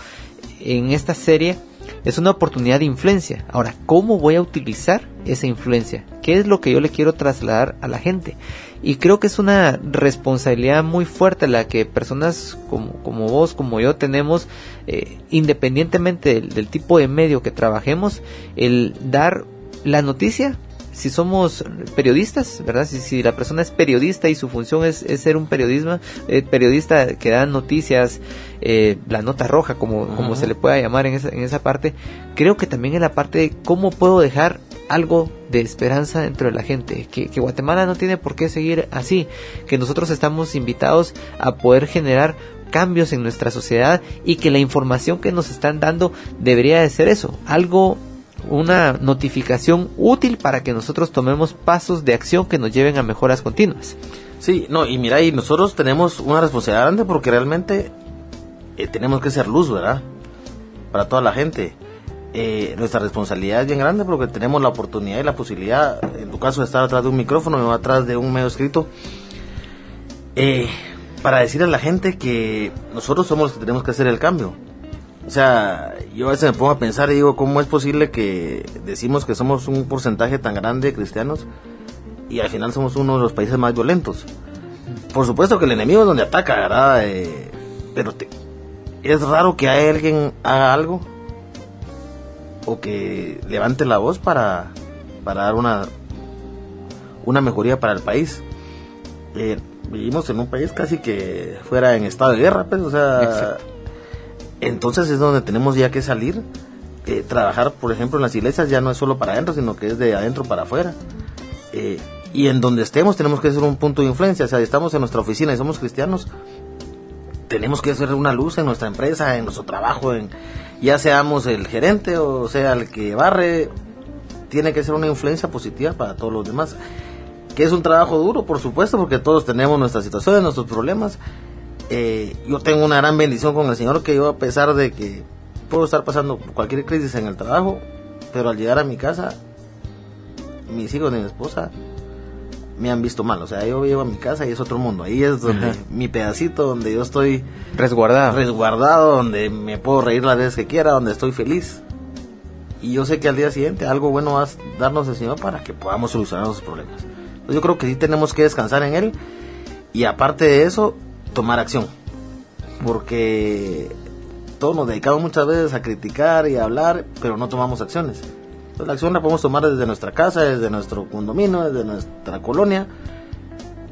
en esta serie, es una oportunidad de influencia. Ahora, ¿cómo voy a utilizar esa influencia? ¿Qué es lo que yo le quiero trasladar a la gente? Y creo que es una responsabilidad muy fuerte la que personas como, como vos, como yo tenemos, eh, independientemente del, del tipo de medio que trabajemos, el dar la noticia si somos periodistas, ¿verdad? Si, si, la persona es periodista y su función es, es ser un periodismo, eh, periodista que da noticias, eh, la nota roja, como, uh -huh. como se le pueda llamar en esa, en esa parte, creo que también en la parte de cómo puedo dejar algo de esperanza dentro de la gente, que, Guatemala no tiene por qué seguir así, que nosotros estamos invitados a poder generar cambios en nuestra sociedad y que la información que nos están dando debería de ser eso, algo una notificación útil para que nosotros tomemos pasos de acción que nos lleven a mejoras continuas. Sí, no, y mira, y nosotros tenemos una responsabilidad grande porque realmente eh, tenemos que ser luz, ¿verdad? Para toda la gente. Eh, nuestra responsabilidad es bien grande porque tenemos la oportunidad y la posibilidad, en tu caso, de estar atrás de un micrófono o atrás de un medio escrito, eh, para decirle a la gente que nosotros somos los que tenemos que hacer el cambio. O sea, yo a veces me pongo a pensar y digo, ¿cómo es posible que decimos que somos un porcentaje tan grande de cristianos y al final somos uno de los países más violentos? Por supuesto que el enemigo es donde ataca, ¿verdad? Eh, pero es raro que alguien haga algo o que levante la voz para, para dar una, una mejoría para el país. Eh, vivimos en un país casi que fuera en estado de guerra, pues, o sea... Exacto entonces es donde tenemos ya que salir. Eh, trabajar, por ejemplo, en las iglesias ya no es solo para adentro, sino que es de adentro para afuera. Eh, y en donde estemos tenemos que ser un punto de influencia. O sea, estamos en nuestra oficina y somos cristianos, tenemos que ser una luz en nuestra empresa, en nuestro trabajo, en, ya seamos el gerente o sea el que barre, tiene que ser una influencia positiva para todos los demás. Que es un trabajo duro, por supuesto, porque todos tenemos nuestras situaciones, nuestros problemas eh, yo tengo una gran bendición con el Señor que yo a pesar de que puedo estar pasando cualquier crisis en el trabajo, pero al llegar a mi casa, mis hijos y mi esposa me han visto mal. O sea, yo vivo en mi casa y es otro mundo. Ahí es donde Ajá. mi pedacito, donde yo estoy Resguardado. resguardado, donde me puedo reír las veces que quiera, donde estoy feliz. Y yo sé que al día siguiente algo bueno va a darnos el Señor para que podamos solucionar esos problemas. Entonces yo creo que sí tenemos que descansar en Él y aparte de eso, tomar acción. Porque todos nos dedicamos muchas veces a criticar y a hablar, pero no tomamos acciones. La acción la podemos tomar desde nuestra casa, desde nuestro condominio, desde nuestra colonia.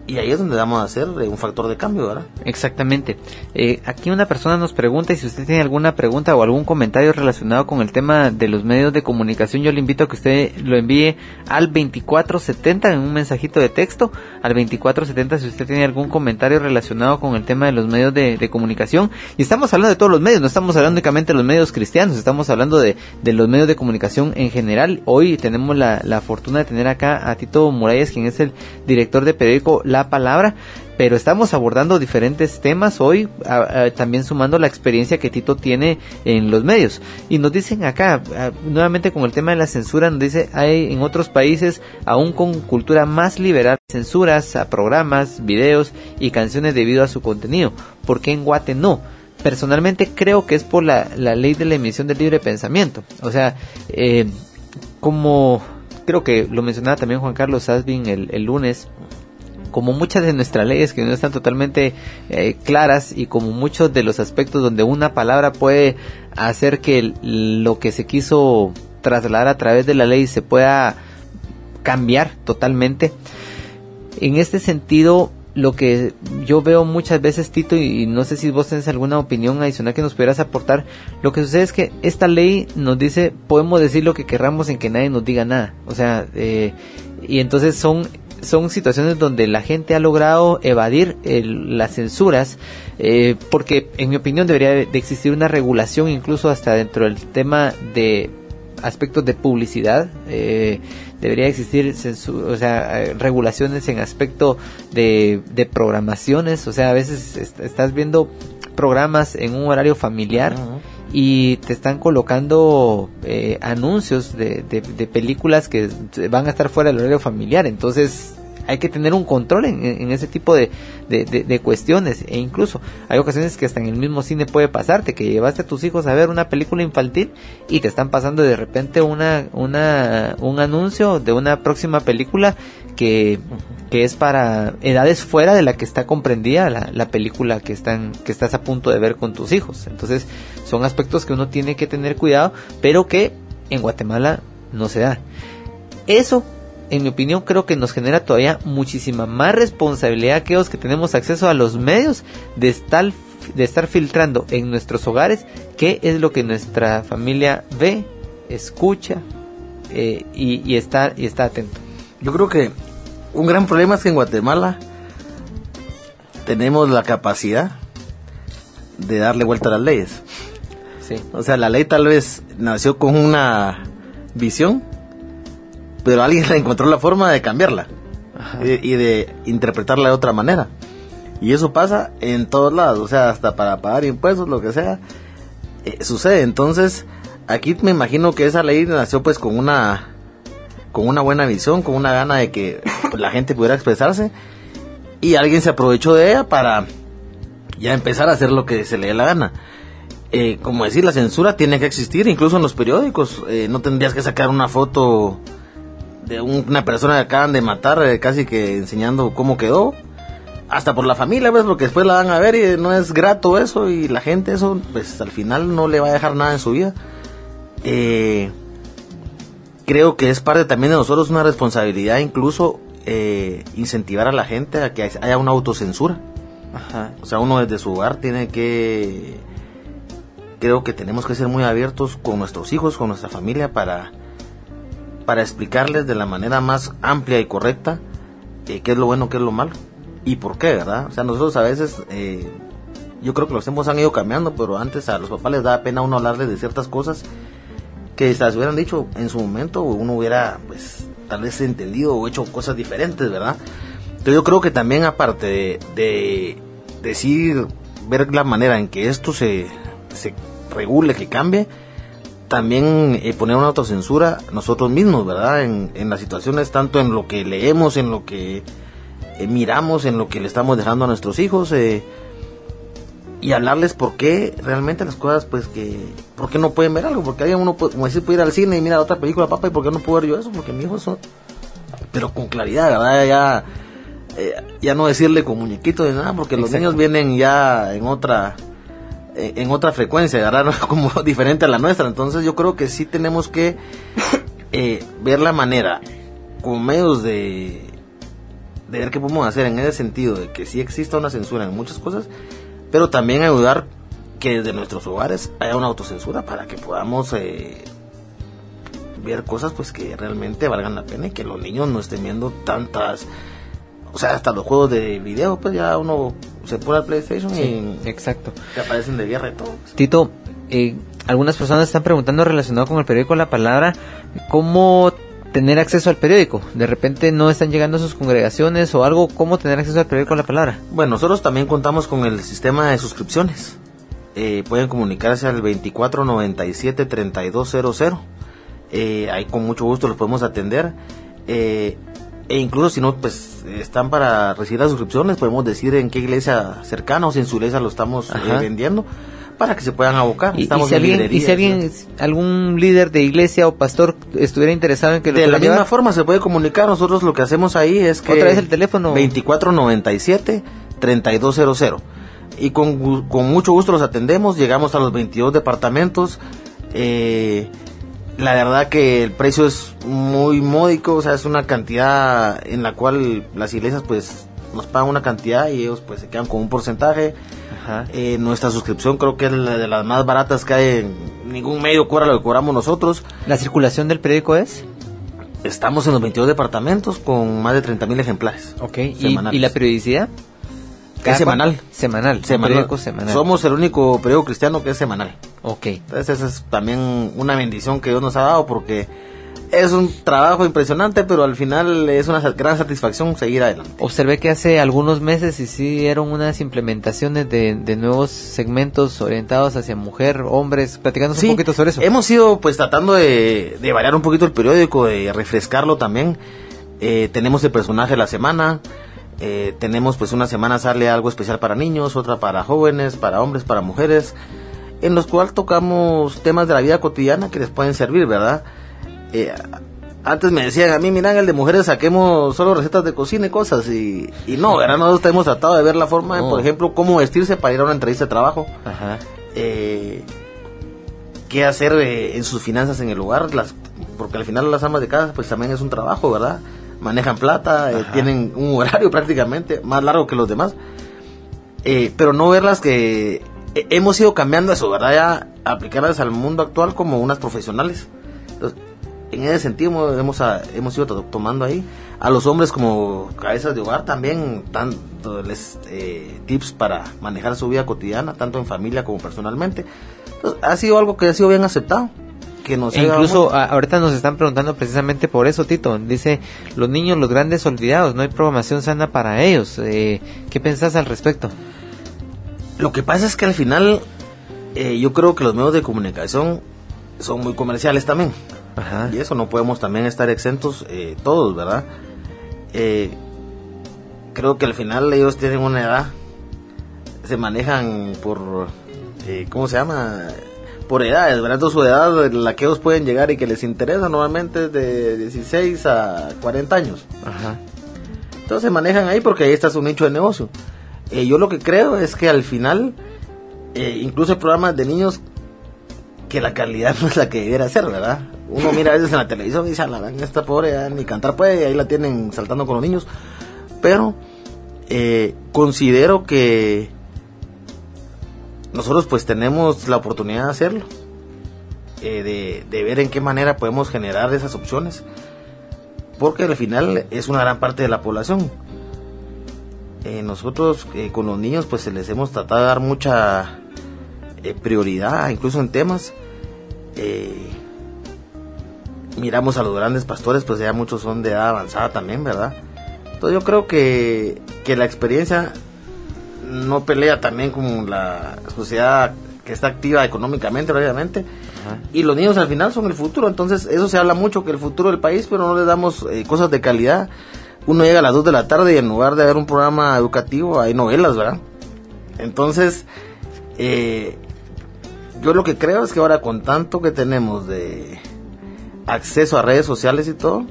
Y ahí es donde vamos a hacer eh, un factor de cambio, ¿verdad? Exactamente. Eh, aquí una persona nos pregunta y si usted tiene alguna pregunta o algún comentario relacionado con el tema de los medios de comunicación, yo le invito a que usted lo envíe al 2470 en un mensajito de texto, al 2470 si usted tiene algún comentario relacionado con el tema de los medios de, comunicación. Y estamos hablando de todos los medios, no estamos hablando únicamente de los medios cristianos, estamos hablando de, de los medios de comunicación en general. Hoy tenemos la, la fortuna de tener acá a Tito Muralles, quien es el director de periódico La Palabra pero estamos abordando diferentes temas hoy, a- también sumando la experiencia que Tito tiene en los medios. Y nos dicen acá, nuevamente con el tema de la censura, nos dice, hay en otros países, aún con cultura más liberal, censuras a programas, videos y canciones debido a su contenido. ¿Por qué en Guate no? Personalmente creo que es por la, la ley de la emisión del libre pensamiento. O sea, eh, como creo que lo mencionaba también Juan Carlos Asbin el lunes, como muchas de nuestras leyes que no están totalmente eh, claras y como muchos de los aspectos donde una palabra puede hacer que lo que se quiso trasladar a través de la ley se pueda cambiar totalmente. En este sentido, lo que yo veo muchas veces, Tito, y no sé si vos tenés alguna opinión adicional que nos pudieras aportar, lo que sucede es que esta ley nos dice, podemos decir lo que querramos en que nadie nos diga nada. O sea, eh, y entonces son son situaciones donde la gente ha logrado evadir el- las censuras eh, porque en mi opinión debería de existir una regulación incluso hasta dentro del tema de aspectos de publicidad eh, debería existir censu- o sea regulaciones en aspecto de, de programaciones o sea a veces est- estás viendo programas en un horario familiar y te están colocando eh, anuncios de, de- de películas que van a estar fuera del horario familiar entonces hay que tener un control en, en ese tipo de, cuestiones. E incluso hay ocasiones que hasta en el mismo cine puede pasarte que llevaste a tus hijos a ver una película infantil y te están pasando de repente una, una un anuncio de una próxima película que, que es para edades fuera de la que está comprendida la, la película que están que estás a punto de ver con tus hijos. Entonces son aspectos que uno tiene que tener cuidado pero que en Guatemala no se da. Eso en mi opinión creo que nos genera todavía muchísima más responsabilidad a aquellos que tenemos acceso a los medios de estar de estar filtrando en nuestros hogares qué es lo que nuestra familia ve escucha eh, y, y está y está atento Yo creo que un gran problema es que en Guatemala tenemos la capacidad de darle vuelta a las leyes. Sí. O sea, la ley tal vez nació con una visión, pero alguien le encontró la forma de cambiarla y, y de interpretarla de otra manera. Y eso pasa en todos lados, o sea, hasta para pagar impuestos, lo que sea, eh, sucede. Entonces, aquí me imagino que esa ley nació pues con una con una buena visión, con una gana de que pues, la gente pudiera expresarse y alguien se aprovechó de ella para ya empezar a hacer lo que se le dé la gana. Eh, como decir, la censura tiene que existir, incluso en los periódicos. Eh, no tendrías que sacar una foto de un- una persona que acaban de matar, eh, casi que enseñando cómo quedó. Hasta por la familia, ¿ves? Porque después la van a ver y no es grato eso. Y la gente, eso, pues al final no le va a dejar nada en su vida. Eh, creo que es parte también de nosotros una responsabilidad, incluso eh, incentivar a la gente a que haya una autocensura. Ajá. O sea, uno desde su hogar tiene que... Creo que tenemos que ser muy abiertos con nuestros hijos, con nuestra familia, para, para explicarles de la manera más amplia y correcta eh, qué es lo bueno, qué es lo malo y por qué, ¿verdad? O sea, nosotros a veces, eh, yo creo que los tiempos han ido cambiando, pero antes a los papás les daba pena uno hablarles de ciertas cosas que si las hubieran dicho en su momento, uno hubiera, pues, tal vez entendido o hecho cosas diferentes, ¿verdad? Entonces yo creo que también aparte de, de decir, ver la manera en que esto se, se regule, que cambie, también eh, poner una autocensura nosotros mismos, ¿verdad? En, en las situaciones, tanto en lo que leemos, en lo que eh, miramos, en lo que le estamos dejando a nuestros hijos, eh, y hablarles por qué realmente las cosas, pues que, por qué no pueden ver algo, porque alguien uno, puede- como decir, puede ir al cine y mirar otra película, papá, y por qué no puedo ver yo eso, porque mi hijo son, pero con claridad, ¿verdad? Ya, eh, ya no decirle con muñequitos de nada, porque los niños vienen ya en otra, en en otra frecuencia. Como diferente a la nuestra. Entonces yo creo que sí tenemos que eh, ver la manera, con medios de, de ver qué podemos hacer en ese sentido, de que sí exista una censura en muchas cosas, pero también ayudar que desde nuestros hogares haya una autocensura para que podamos eh, ver cosas pues que realmente valgan la pena y que los niños no estén viendo tantas o sea hasta los juegos de video pues ya uno se pone al PlayStation Sí, y exacto. te aparecen de guerra y todo Tito, eh, algunas personas están preguntando relacionado con el periódico La Palabra, ¿cómo tener acceso al periódico? De repente no están llegando a sus congregaciones o algo, ¿cómo tener acceso al periódico La Palabra? Bueno, nosotros también contamos con el sistema de suscripciones. Eh, pueden comunicarse al 2497-3200. Eh, ahí con mucho gusto los podemos atender. Eh, e incluso si no, pues están para recibir las suscripciones, podemos decir en qué iglesia cercana o si en su iglesia lo estamos eh, vendiendo para que se puedan abocar. Y, y Estamos si en alguien, y si alguien, algún líder de iglesia o pastor estuviera interesado en que lo de la misma forma se puede comunicar. Nosotros lo que hacemos ahí es que. Otra vez el teléfono. 2497-3200. Y con, con mucho gusto los atendemos. Llegamos a los 22 departamentos. Eh, la verdad que el precio es muy módico. O sea, es una cantidad en la cual las iglesias, pues, nos pagan una cantidad y ellos, pues, se quedan con un porcentaje. Ajá. Eh, nuestra suscripción creo que es la de las más baratas que hay. En ningún medio cobra lo que cobramos nosotros. ¿La circulación del periódico es? Estamos en los 22 departamentos con más de 30 mil ejemplares. Ok. ¿Y, la periodicidad? Es semanal. Semanal. Semanal. Semanal. Somos el único periódico cristiano que es semanal. Ok. Entonces esa es también una bendición que Dios nos ha dado porque es un trabajo impresionante, pero al final es una gran satisfacción seguir adelante. Observé que hace algunos meses hicieron unas implementaciones de, de nuevos segmentos orientados hacia mujer, hombres, platicándonos Sí, un poquito sobre eso. Hemos ido pues tratando de, de variar un poquito el periódico, de refrescarlo también. Eh, tenemos el personaje de la semana. eh, tenemos pues una semana sale algo especial para niños, otra para jóvenes, para hombres, para mujeres, en los cuales tocamos temas de la vida cotidiana que les pueden servir, ¿verdad? Eh, antes me decían a mí, miran, el de mujeres saquemos solo recetas de cocina y cosas, y, y no, ¿verdad? Nosotros hemos tratado de ver la forma, de, por ejemplo, cómo vestirse para ir a una entrevista de trabajo Ajá. eh, qué hacer eh, en sus finanzas en el hogar, las, porque al final las amas de casa pues también es un trabajo, ¿verdad? Manejan plata, eh, tienen un horario prácticamente más largo que los demás, Eh, pero no verlas que hemos ido cambiando eso, ¿verdad? Ya aplicarlas al mundo actual como unas profesionales. Entonces, en ese sentido hemos, hemos, ah, ido to- tomando ahí a los hombres como cabezas de hogar también dándoles eh, tips para manejar su vida cotidiana tanto en familia como personalmente Entonces, ha sido algo que ha sido bien aceptado que nos E incluso a- ahorita nos están preguntando precisamente por eso, Tito. Dice, los niños, los grandes olvidados, no hay programación sana para ellos. Eh, ¿Qué pensás al respecto? Lo que pasa es que al final eh, yo creo que los medios de comunicación son muy comerciales también Ajá. y eso no podemos también estar exentos eh, todos, ¿verdad? Eh, creo que al final ellos tienen una edad, se manejan por, ¿cómo se llama? Por edades, ¿verdad? Entonces su edad, la que ellos pueden llegar y que les interesa normalmente es de 16 a 40 años. Ajá. Entonces se manejan ahí porque ahí está su nicho de negocio. Eh, yo lo que creo es que al final, eh, incluso programas de niños que la calidad no es la que debiera ser, ¿verdad? Uno mira a veces en la televisión y dice, "A la esta pobre ni cantar puede, y ahí la tienen saltando con los niños. Pero eh, considero que nosotros pues tenemos la oportunidad de hacerlo, eh, de, de ver en qué manera podemos generar esas opciones, porque al final es una gran parte de la población. Eh, nosotros eh, con los niños pues se les hemos tratado de dar mucha eh, prioridad, incluso en temas. Eh, miramos a los grandes pastores, pues ya muchos son de edad avanzada también, ¿verdad? Entonces yo creo que, que la experiencia no pelea también con la sociedad que está activa económicamente, obviamente, Y los niños al final son el futuro, entonces eso se habla mucho que el futuro del país, pero no le damos eh, cosas de calidad. Uno llega a las 2 de la tarde y en lugar de haber un programa educativo hay novelas, ¿verdad? Entonces, eh, yo lo que creo es que ahora con tanto que tenemos de acceso a redes sociales y todo,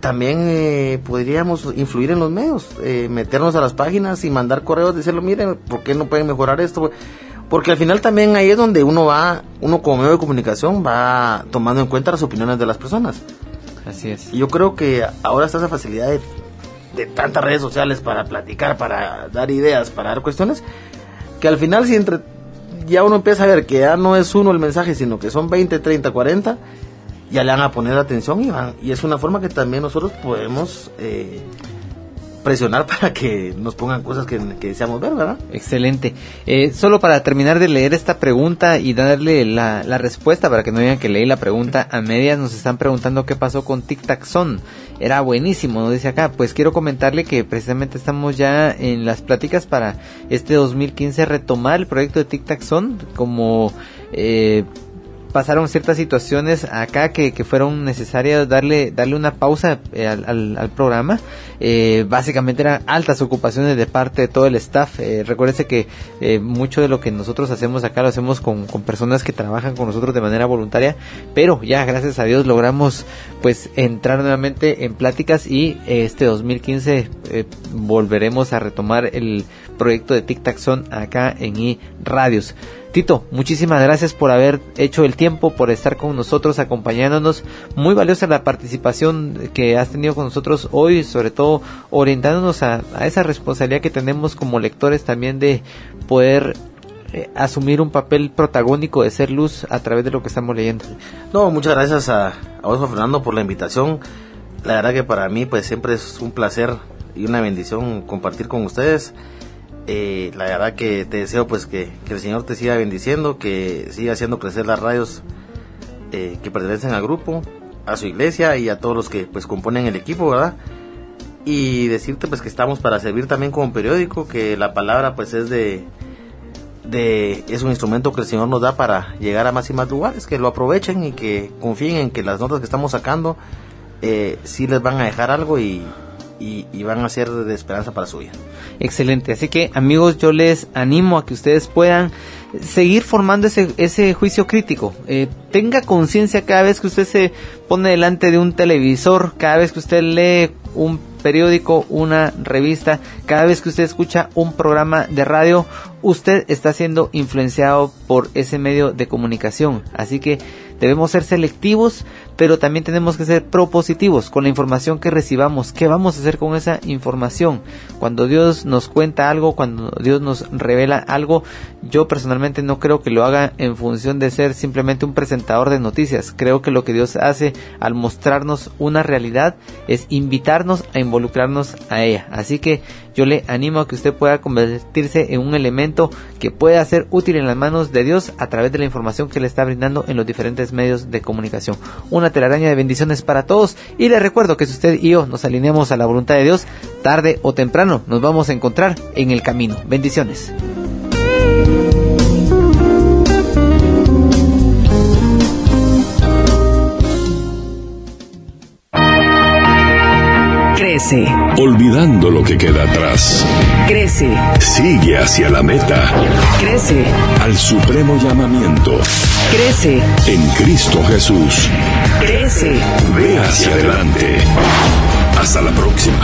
también eh, podríamos influir en los medios, eh, meternos a las páginas y mandar correos, decirlo, miren, ¿por qué no pueden mejorar esto? Porque al final también ahí es donde uno va, uno como medio de comunicación va tomando en cuenta las opiniones de las personas. Así es. Yo creo que ahora está esa facilidad de, de tantas redes sociales para platicar, para dar ideas, para dar cuestiones, que al final si entre ya uno empieza a ver que ya no es uno el mensaje, sino que son 20, 30, 40, ya le van a poner atención y, van, y es una forma que también nosotros podemos eh, presionar para que nos pongan cosas que, deseamos ver, ¿verdad? Excelente. Eh, solo para terminar de leer esta pregunta y darle la, la, respuesta para que no digan que leí la pregunta a medias, nos están preguntando qué pasó con Tic Tac Son. Era buenísimo, nos dice acá. Pues quiero comentarle que precisamente estamos ya en las pláticas para este 2015 retomar el proyecto de Tic Tac Son como... Eh, pasaron ciertas situaciones acá que, que fueron necesarias darle darle una pausa eh, al, programa. Eh, básicamente eran altas ocupaciones de parte de todo el staff. Eh, recuérdense que eh, mucho de lo que nosotros hacemos acá lo hacemos con, personas que trabajan con nosotros de manera voluntaria pero ya gracias a Dios logramos pues entrar nuevamente en pláticas y este 2015 eh, volveremos a retomar el proyecto de Tic Tac Son acá en i Radios Tito, muchísimas gracias por haber hecho el tiempo, por estar con nosotros, acompañándonos. Muy valiosa la participación que has tenido con nosotros hoy, sobre todo orientándonos a, esa responsabilidad que tenemos como lectores también de poder eh, asumir un papel protagónico de ser luz a través de lo que estamos leyendo. No, muchas gracias a, a Fernando, por la invitación. La verdad que para mí pues siempre es un placer y una bendición compartir con ustedes. Eh, la verdad que te deseo pues que, que, el Señor te siga bendiciendo, que siga haciendo crecer las radios eh, que pertenecen al grupo, a su iglesia y a todos los que pues componen el equipo, ¿verdad? Y decirte pues que estamos para servir también como periódico, que la palabra pues es de, de es un instrumento que el Señor nos da para llegar a más y más lugares, que lo aprovechen y que confíen en que las notas que estamos sacando eh, sí les van a dejar algo y, y, y, van a ser de esperanza para su vida. Excelente, así que amigos yo les animo a que ustedes puedan seguir formando ese, ese juicio crítico. Eh, tenga conciencia cada vez que usted se pone delante de un televisor, cada vez que usted lee un periódico, una revista, cada vez que usted escucha un programa de radio, usted está siendo influenciado por ese medio de comunicación. Así que debemos ser selectivos, pero también tenemos que ser propositivos con la información que recibamos. ¿Qué vamos a hacer con esa información? Cuando Dios nos cuenta algo, cuando Dios nos revela algo, yo personalmente no creo que lo haga en función de ser simplemente un presentador de noticias. Creo que lo que Dios hace al mostrarnos una realidad es invitarnos a involucrarnos a ella. Así que yo le animo a que usted pueda convertirse en un elemento que pueda ser útil en las manos de Dios a través de la información que le está brindando en los diferentes medios de comunicación. Una telaraña de bendiciones para todos y le recuerdo que si usted y yo nos alineamos a la voluntad de Dios, tarde o temprano nos vamos a encontrar en el camino. Bendiciones. Crece. Olvidando lo que queda atrás. Crece. Sigue hacia la meta. Crece. Al supremo llamamiento. Crece. En Cristo Jesús. Crece. Ve hacia adelante. Hasta la próxima.